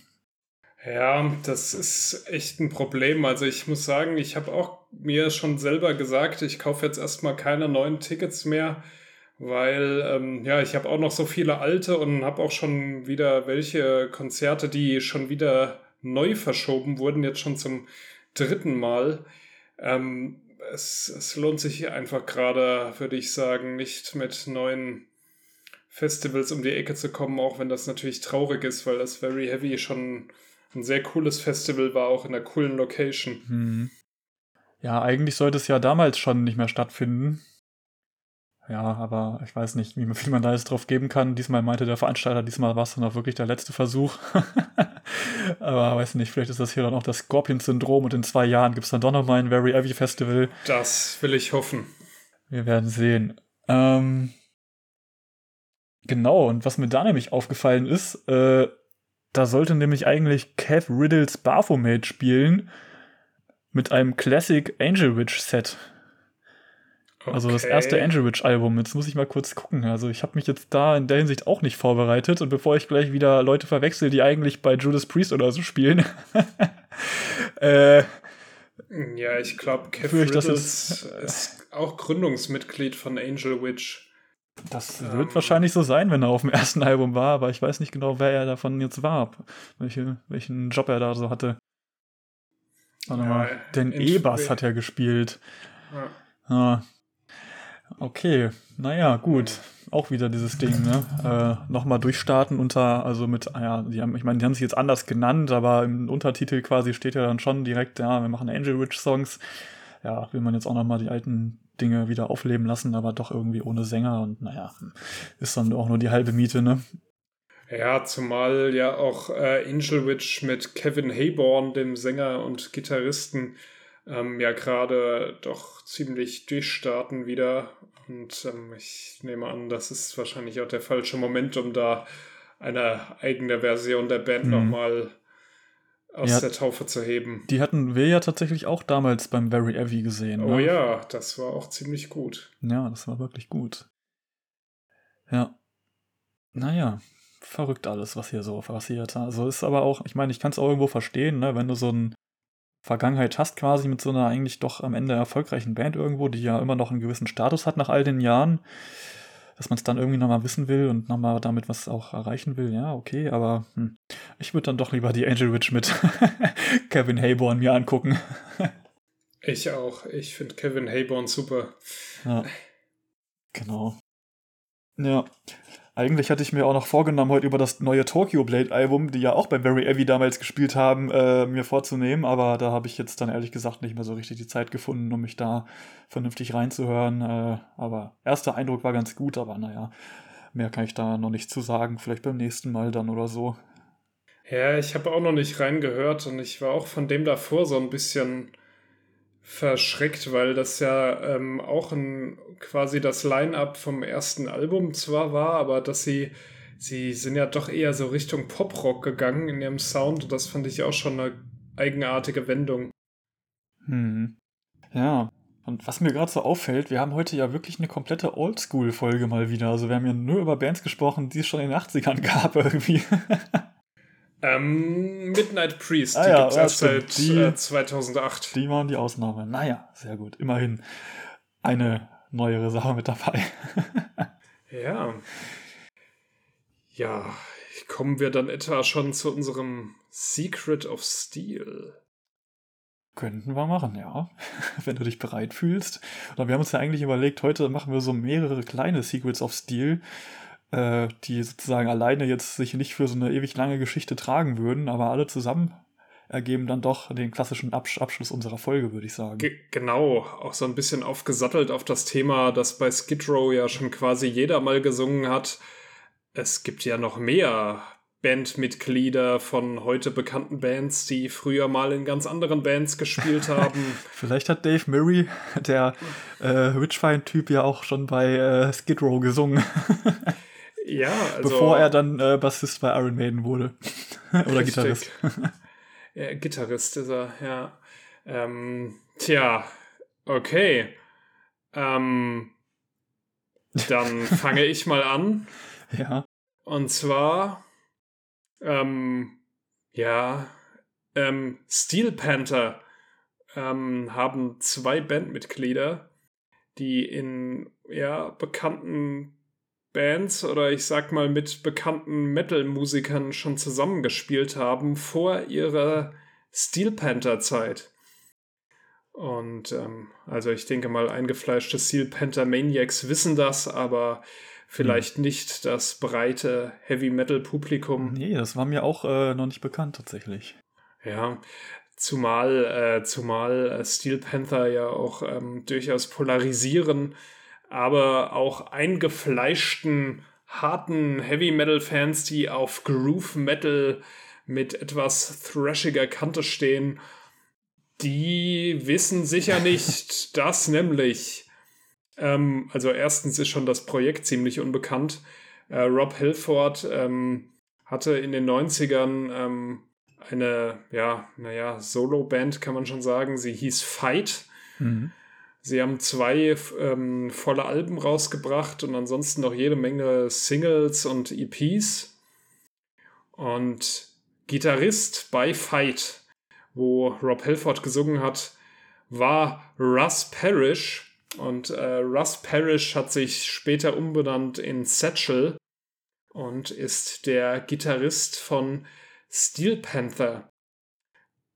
Ja, das ist echt ein Problem. Also ich muss sagen, ich habe auch mir schon selber gesagt, ich kaufe jetzt erstmal keine neuen Tickets mehr, weil ähm, ja, ich habe auch noch so viele alte und habe auch schon wieder welche Konzerte, die schon wieder neu verschoben wurden, jetzt schon zum dritten Mal. Ähm, es, es lohnt sich einfach gerade, würde ich sagen, nicht mit neuen Festivals um die Ecke zu kommen, auch wenn das natürlich traurig ist, weil das Very Heavy schon ein sehr cooles Festival war, auch in einer coolen Location. Hm. Ja, eigentlich sollte es ja damals schon nicht mehr stattfinden. Ja, aber ich weiß nicht, wie viel man da jetzt drauf geben kann. Diesmal meinte der Veranstalter, diesmal war es dann auch wirklich der letzte Versuch. <laughs> aber weiß nicht, vielleicht ist das hier dann auch das Scorpion-Syndrom und in zwei Jahren gibt es dann doch nochmal ein Very Heavy Festival. Das will ich hoffen. Wir werden sehen. Ähm, genau, und was mir da nämlich aufgefallen ist, äh, da sollte nämlich eigentlich Kev Riddles Baphomet spielen mit einem Classic Angel Witch Set. Okay. Also das erste Angel Witch Album. Jetzt muss ich mal kurz gucken. Also ich habe mich jetzt da in der Hinsicht auch nicht vorbereitet. Und bevor ich gleich wieder Leute verwechsel, die eigentlich bei Judas Priest oder so spielen. <laughs> äh, ja, ich glaube, Kevin Riddles ist, ist auch Gründungsmitglied von Angel Witch. Das ähm, wird wahrscheinlich so sein, wenn er auf dem ersten Album war, aber ich weiß nicht genau, wer er davon jetzt war, welche, welchen Job er da so hatte. Warte ja, mal, den E-Bass hat er gespielt. Ja. ja. Okay, naja, gut. Auch wieder dieses Ding, ne? Äh, Nochmal durchstarten unter, also mit, ah ja, die haben, ich meine, die haben sich jetzt anders genannt, aber im Untertitel quasi steht ja dann schon direkt, ja, wir machen Angel Witch Songs. Ja, will man jetzt auch nochmal die alten Dinge wieder aufleben lassen, aber doch irgendwie ohne Sänger und naja, ist dann auch nur die halbe Miete, ne? Ja, zumal ja auch äh, Angel Witch mit Kevin Hayborn, dem Sänger und Gitarristen, ähm, ja gerade doch ziemlich durchstarten wieder. Und ähm, ich nehme an, das ist wahrscheinlich auch der falsche Moment, um da eine eigene Version der Band mhm. nochmal aus ja, der Taufe zu heben. Die hatten wir ja tatsächlich auch damals beim Very Heavy gesehen. Oh ne? ja, das war auch ziemlich gut. Ja, das war wirklich gut. Ja. Naja, verrückt alles, was hier so passiert. Also ist aber auch, ich meine, ich kann es auch irgendwo verstehen, ne, wenn du so ein Vergangenheit hast, quasi mit so einer eigentlich doch am Ende erfolgreichen Band irgendwo, die ja immer noch einen gewissen Status hat nach all den Jahren, dass man es dann irgendwie nochmal wissen will und nochmal damit was auch erreichen will, ja, okay, aber hm, ich würde dann doch lieber die Angel Witch mit <laughs> Kevin Hayborn mir angucken. ich auch. Ich finde Kevin Hayborn super. Ja. Genau. Ja. Eigentlich hatte ich mir auch noch vorgenommen, heute über das neue Tokyo Blade Album, die ja auch bei Very Heavy damals gespielt haben, äh, mir vorzunehmen. Aber da habe ich jetzt dann ehrlich gesagt nicht mehr so richtig die Zeit gefunden, um mich da vernünftig reinzuhören. Äh, aber erster Eindruck war ganz gut, aber naja, mehr kann ich da noch nicht zu sagen. Vielleicht beim nächsten Mal dann oder so. Ja, ich habe auch noch nicht reingehört und ich war auch von dem davor so ein bisschen verschreckt, weil das ja ähm, auch ein, quasi das Line-up vom ersten Album zwar war, aber dass sie sie sind ja doch eher so Richtung Poprock gegangen in ihrem Sound. Das fand ich auch schon eine eigenartige Wendung. Hm. Ja, und was mir gerade so auffällt, wir haben heute ja wirklich eine komplette Oldschool-Folge mal wieder. Also wir haben ja nur über Bands gesprochen, die es schon in den 80ern gab <laughs> irgendwie. Ähm, Midnight Priest, Ah die ja, gibt's ja, erst seit Die- äh, 2008. Die waren die Ausnahme. Naja, sehr gut. Immerhin eine neuere Sache mit dabei. <laughs> Ja. Ja, kommen wir dann etwa schon zu unserem Secret of Steel. Könnten wir machen, ja. <laughs> Wenn du dich bereit fühlst. Und wir haben uns ja eigentlich überlegt, heute machen wir so mehrere kleine Secrets of Steel, äh, die sozusagen alleine jetzt sich nicht für so eine ewig lange Geschichte tragen würden, aber alle zusammen ergeben dann doch den klassischen Absch Abschluss unserer Folge, würde ich sagen. Ge genau, auch so ein bisschen aufgesattelt auf das Thema, das bei Skid Row ja schon quasi jeder mal gesungen hat. Es gibt ja noch mehr Bandmitglieder von heute bekannten Bands, die früher mal in ganz anderen Bands gespielt <laughs> haben. Vielleicht hat Dave Murray, der äh, Witchfind-Typ, ja auch schon bei äh, Skid Row gesungen, <laughs> ja, also. bevor er dann äh, Bassist bei Iron Maiden wurde. <laughs> Oder Richtig. Gitarrist. <laughs> Ja, Gitarrist ist er, ja. Ähm, tja, okay. Ähm, dann <laughs> fange ich mal an. Ja. Und zwar, ähm, ja, ähm, Steel Panther ähm, haben zwei Bandmitglieder, die in ja, bekannten Bands oder ich sag mal mit bekannten Metal-Musikern schon zusammengespielt haben vor ihrer Steel Panther-Zeit. Und ähm, also ich denke mal, eingefleischte Steel Panther Maniacs wissen das, aber vielleicht nicht das breite Heavy Metal Publikum. Nee, das war mir auch äh, noch nicht bekannt tatsächlich. Ja, zumal, äh, zumal äh, Steel Panther ja auch ähm, durchaus polarisieren, aber auch eingefleischten, harten Heavy Metal Fans, die auf Groove Metal mit etwas thrashiger Kante stehen, die wissen sicher <laughs> nicht, dass nämlich, ähm, also erstens ist schon das Projekt ziemlich unbekannt. Äh, Rob Hilford ähm, hatte in den 90ern ähm, eine, ja, naja, Solo-Band kann man schon sagen. Sie hieß Fight. Mhm. Sie haben zwei ähm, volle Alben rausgebracht und ansonsten noch jede Menge Singles und EPs. Und Gitarrist bei Fight, wo Rob Halford gesungen hat, war Russ Parrish. Und äh, Russ Parrish hat sich später umbenannt in Satchel und ist der Gitarrist von Steel Panther.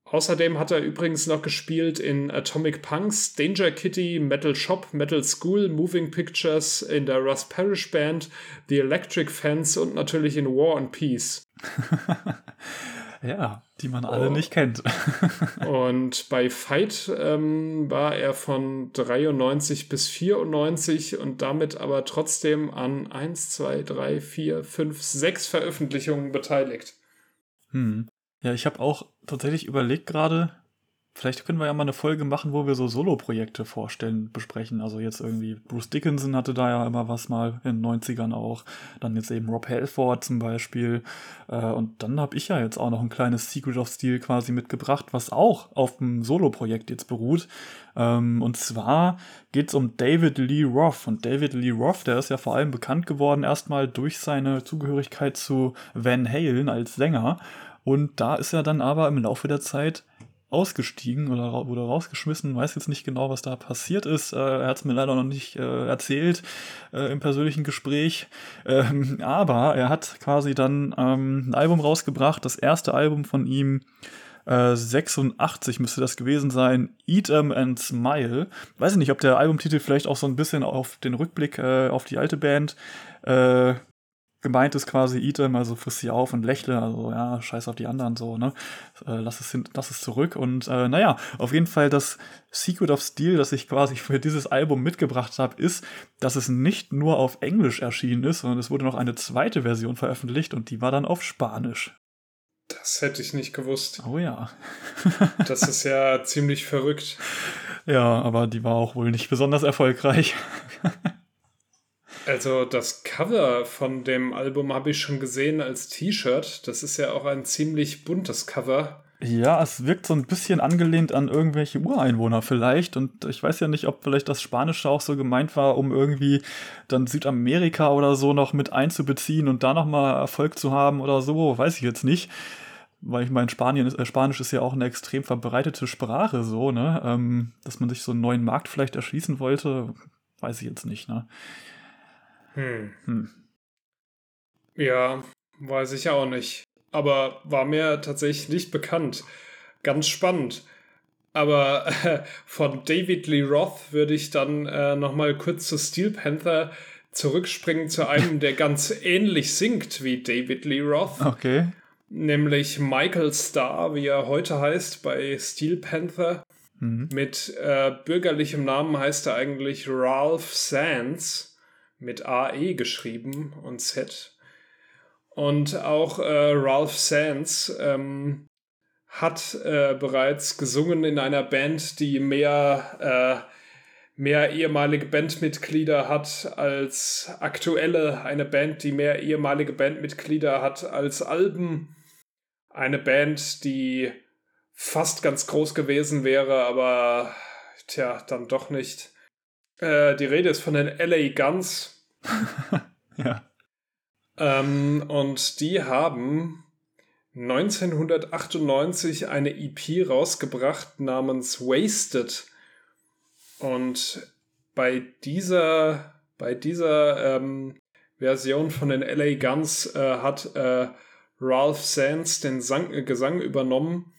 Außerdem hat er übrigens noch gespielt in Atomic Punks, Danger Kitty, Metal Shop, Metal School, Moving Pictures, in der Russ Parrish Band, The Electric Fence und natürlich in War and Peace. <laughs> ja, die man alle Oh. nicht kennt. <laughs> Und bei Fight ähm, war er von 93 bis 94 und damit aber trotzdem an 1, 2, 3, 4, 5, 6 Veröffentlichungen beteiligt. Hm. Ja, ich habe auch tatsächlich überlegt gerade, vielleicht können wir ja mal eine Folge machen, wo wir so Solo-Projekte vorstellen, besprechen. Also jetzt irgendwie Bruce Dickinson hatte da ja immer was mal in den 90ern auch. Dann jetzt eben Rob Halford zum Beispiel. Äh, und dann habe ich ja jetzt auch noch ein kleines Secret of Steel quasi mitgebracht, was auch auf dem Solo-Projekt jetzt beruht. Ähm, und zwar geht es um David Lee Roth. Und David Lee Roth, der ist ja vor allem bekannt geworden erstmal durch seine Zugehörigkeit zu Van Halen als Sänger. Und da ist er dann aber im Laufe der Zeit ausgestiegen oder ra- wurde rausgeschmissen, weiß jetzt nicht genau, was da passiert ist. Äh, er hat es mir leider noch nicht äh, erzählt äh, im persönlichen Gespräch. Ähm, aber er hat quasi dann ähm, ein Album rausgebracht, das erste Album von ihm, äh, 86 müsste das gewesen sein, Eat 'em and Smile. Weiß ich nicht, ob der Albumtitel vielleicht auch so ein bisschen auf den Rückblick äh, auf die alte Band äh, gemeint ist quasi Eat 'em, also friss sie auf und lächle, also ja, scheiß auf die anderen so, ne? Äh, lass, es hin, lass es zurück und äh, naja, auf jeden Fall das Secret of Steel, das ich quasi <laughs> für dieses Album mitgebracht habe, ist, dass es nicht nur auf Englisch erschienen ist, sondern es wurde noch eine zweite Version veröffentlicht und die war dann auf Spanisch. Das hätte ich nicht gewusst. Oh ja. <laughs> Das ist ja ziemlich verrückt. Ja, aber die war auch wohl nicht besonders erfolgreich. <laughs> Also das Cover von dem Album habe ich schon gesehen als T-Shirt. Das ist ja auch ein ziemlich buntes Cover. Ja, es wirkt so ein bisschen angelehnt an irgendwelche Ureinwohner vielleicht. Und ich weiß ja nicht, ob vielleicht das Spanische auch so gemeint war, um irgendwie dann Südamerika oder so noch mit einzubeziehen und da nochmal Erfolg zu haben oder so. Weiß ich jetzt nicht. Weil ich meine, Spanien ist, äh, Spanisch ist ja auch eine extrem verbreitete Sprache, so, ne? Ähm, dass man sich so einen neuen Markt vielleicht erschließen wollte, weiß ich jetzt nicht, ne? Hm. hm. Ja, weiß ich auch nicht aber war mir tatsächlich nicht bekannt. Ganz spannend. Aber äh, <laughs> von David Lee Roth würde ich dann äh, nochmal kurz zu Steel Panther zurückspringen zu einem, <laughs> der ganz ähnlich singt wie David Lee Roth. Okay. Nämlich Michael Starr, wie er heute heißt bei Steel Panther. Mhm. Mit äh, bürgerlichem Namen heißt er eigentlich Ralph Sands mit AE geschrieben und Z. Und auch äh, Ralph Sands ähm, hat äh, bereits gesungen in einer Band, die mehr, äh, mehr ehemalige Bandmitglieder hat als aktuelle. Eine Band, die mehr ehemalige Bandmitglieder hat als Alben. Eine Band, die fast ganz groß gewesen wäre, aber tja, dann doch nicht. Äh, die Rede ist von den LA Guns. <laughs> ja. Ähm, und die haben 1998 eine EP rausgebracht namens Wasted. Und bei dieser, bei dieser ähm, Version von den LA Guns äh, hat äh, Ralph Sands den Sang Gesang übernommen.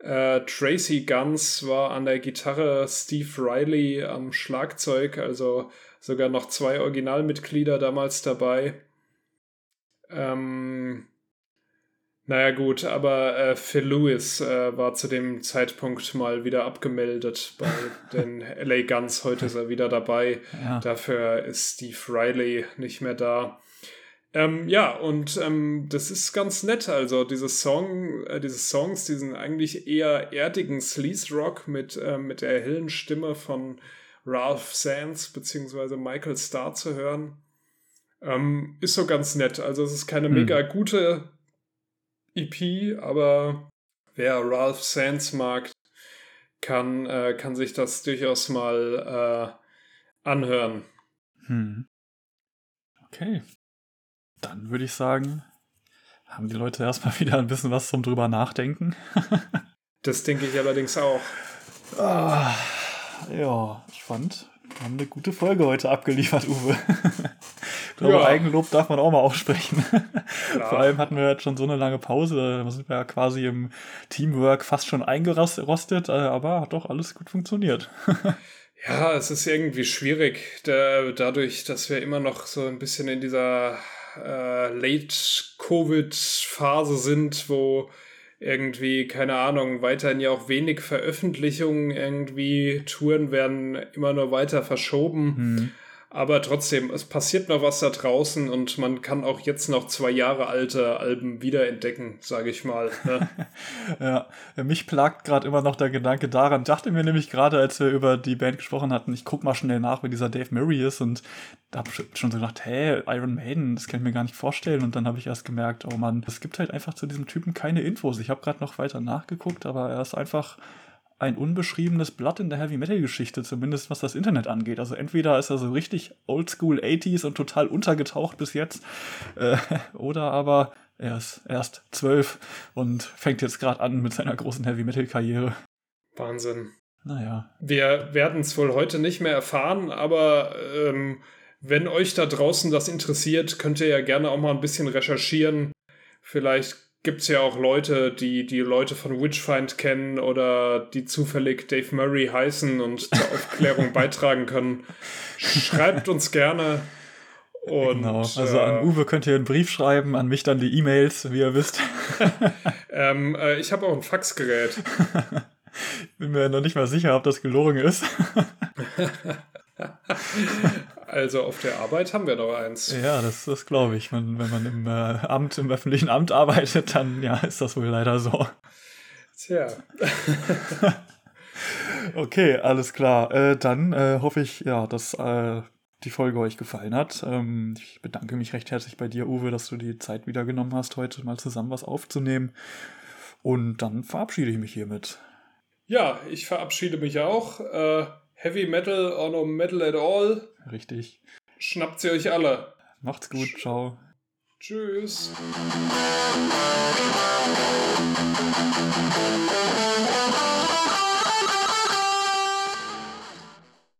Äh, Tracy Guns war an der Gitarre, Steve Riley am Schlagzeug, also sogar noch zwei Originalmitglieder damals dabei. Ähm, naja gut, aber äh, Phil Lewis äh, war zu dem Zeitpunkt mal wieder abgemeldet bei <laughs> den LA Guns. Heute ist er wieder dabei. Ja. Dafür ist Steve Riley nicht mehr da. Ähm, ja, und ähm, das ist ganz nett. Also diese Song, äh, diese Songs, diesen eigentlich eher erdigen Sleaze Rock mit, äh, mit der hellen Stimme von Ralph Sands bzw. Michael Starr zu hören. Ähm, ist so ganz nett. Also es ist keine hm. mega gute EP, aber wer Ralph Sands mag, kann, äh, kann sich das durchaus mal äh, anhören. Hm. Okay. Dann würde ich sagen, haben die Leute erstmal <laughs> wieder ein bisschen was zum drüber nachdenken. <laughs> das denke ich allerdings auch. Ah, ja, ich fand, wir haben eine gute Folge heute abgeliefert, Uwe. <laughs> ich glaube, ja. Eigenlob darf man auch mal aussprechen. Vor allem hatten wir jetzt schon so eine lange Pause. Da sind wir ja quasi im Teamwork fast schon eingerostet, äh, aber hat doch alles gut funktioniert. ja, es ist irgendwie schwierig, da, dadurch, dass wir immer noch so ein bisschen in dieser äh, Late-Covid-Phase sind, wo irgendwie, keine Ahnung, weiterhin ja auch wenig Veröffentlichungen irgendwie. Touren werden immer nur weiter verschoben. Mhm. Aber trotzdem, es passiert noch was da draußen und man kann auch jetzt noch zwei Jahre alte Alben wiederentdecken, sage ich mal. Ne? <laughs> ja, mich plagt gerade immer noch der Gedanke daran. Dachte mir nämlich gerade, als wir über die Band gesprochen hatten, ich guck mal schnell nach, wer dieser Dave Murray ist und da habe ich schon so gedacht, hä, Iron Maiden, das kann ich mir gar nicht vorstellen. Und dann habe ich erst gemerkt, oh Mann, es gibt halt einfach zu diesem Typen keine Infos. Ich habe gerade noch weiter nachgeguckt, aber er ist einfach ein unbeschriebenes Blatt in der Heavy Metal Geschichte, zumindest was das Internet angeht. Also entweder ist er so richtig oldschool 80s und total untergetaucht bis jetzt, äh, <laughs> oder aber er ist erst zwölf und fängt jetzt gerade an mit seiner großen Heavy Metal Karriere. Wahnsinn. Naja. Wir werden es wohl heute nicht mehr erfahren, aber ähm, wenn euch da draußen das interessiert, könnt ihr ja gerne auch mal ein bisschen recherchieren. Vielleicht gibt es ja auch Leute, die die Leute von Witchfind kennen oder die zufällig Dave Murray heißen und zur <laughs> Aufklärung beitragen können. Schreibt uns gerne. Und, genau, also äh, an Uwe könnt ihr einen Brief schreiben, an mich dann die E-Mails, wie ihr wisst. <laughs> ähm, äh, ich habe auch ein Faxgerät. <laughs> Bin mir noch nicht mal sicher, ob das gelungen ist. Also auf der Arbeit haben wir noch eins. Ja, das, das glaube ich. Wenn, wenn man im äh, Amt, im öffentlichen Amt arbeitet, dann ja, ist das wohl leider so. Tja. <laughs> okay, alles klar. Äh, dann äh, hoffe ich, ja, dass äh, die Folge euch gefallen hat. Ähm, ich bedanke mich recht herzlich bei dir, Uwe, dass du die Zeit wieder genommen hast, heute mal zusammen was aufzunehmen. Und dann verabschiede ich mich hiermit. Ja, ich verabschiede mich auch. Äh, Heavy Metal or no Metal at all. Richtig. Schnappt sie euch alle. Macht's gut, Sch ciao. Tschüss.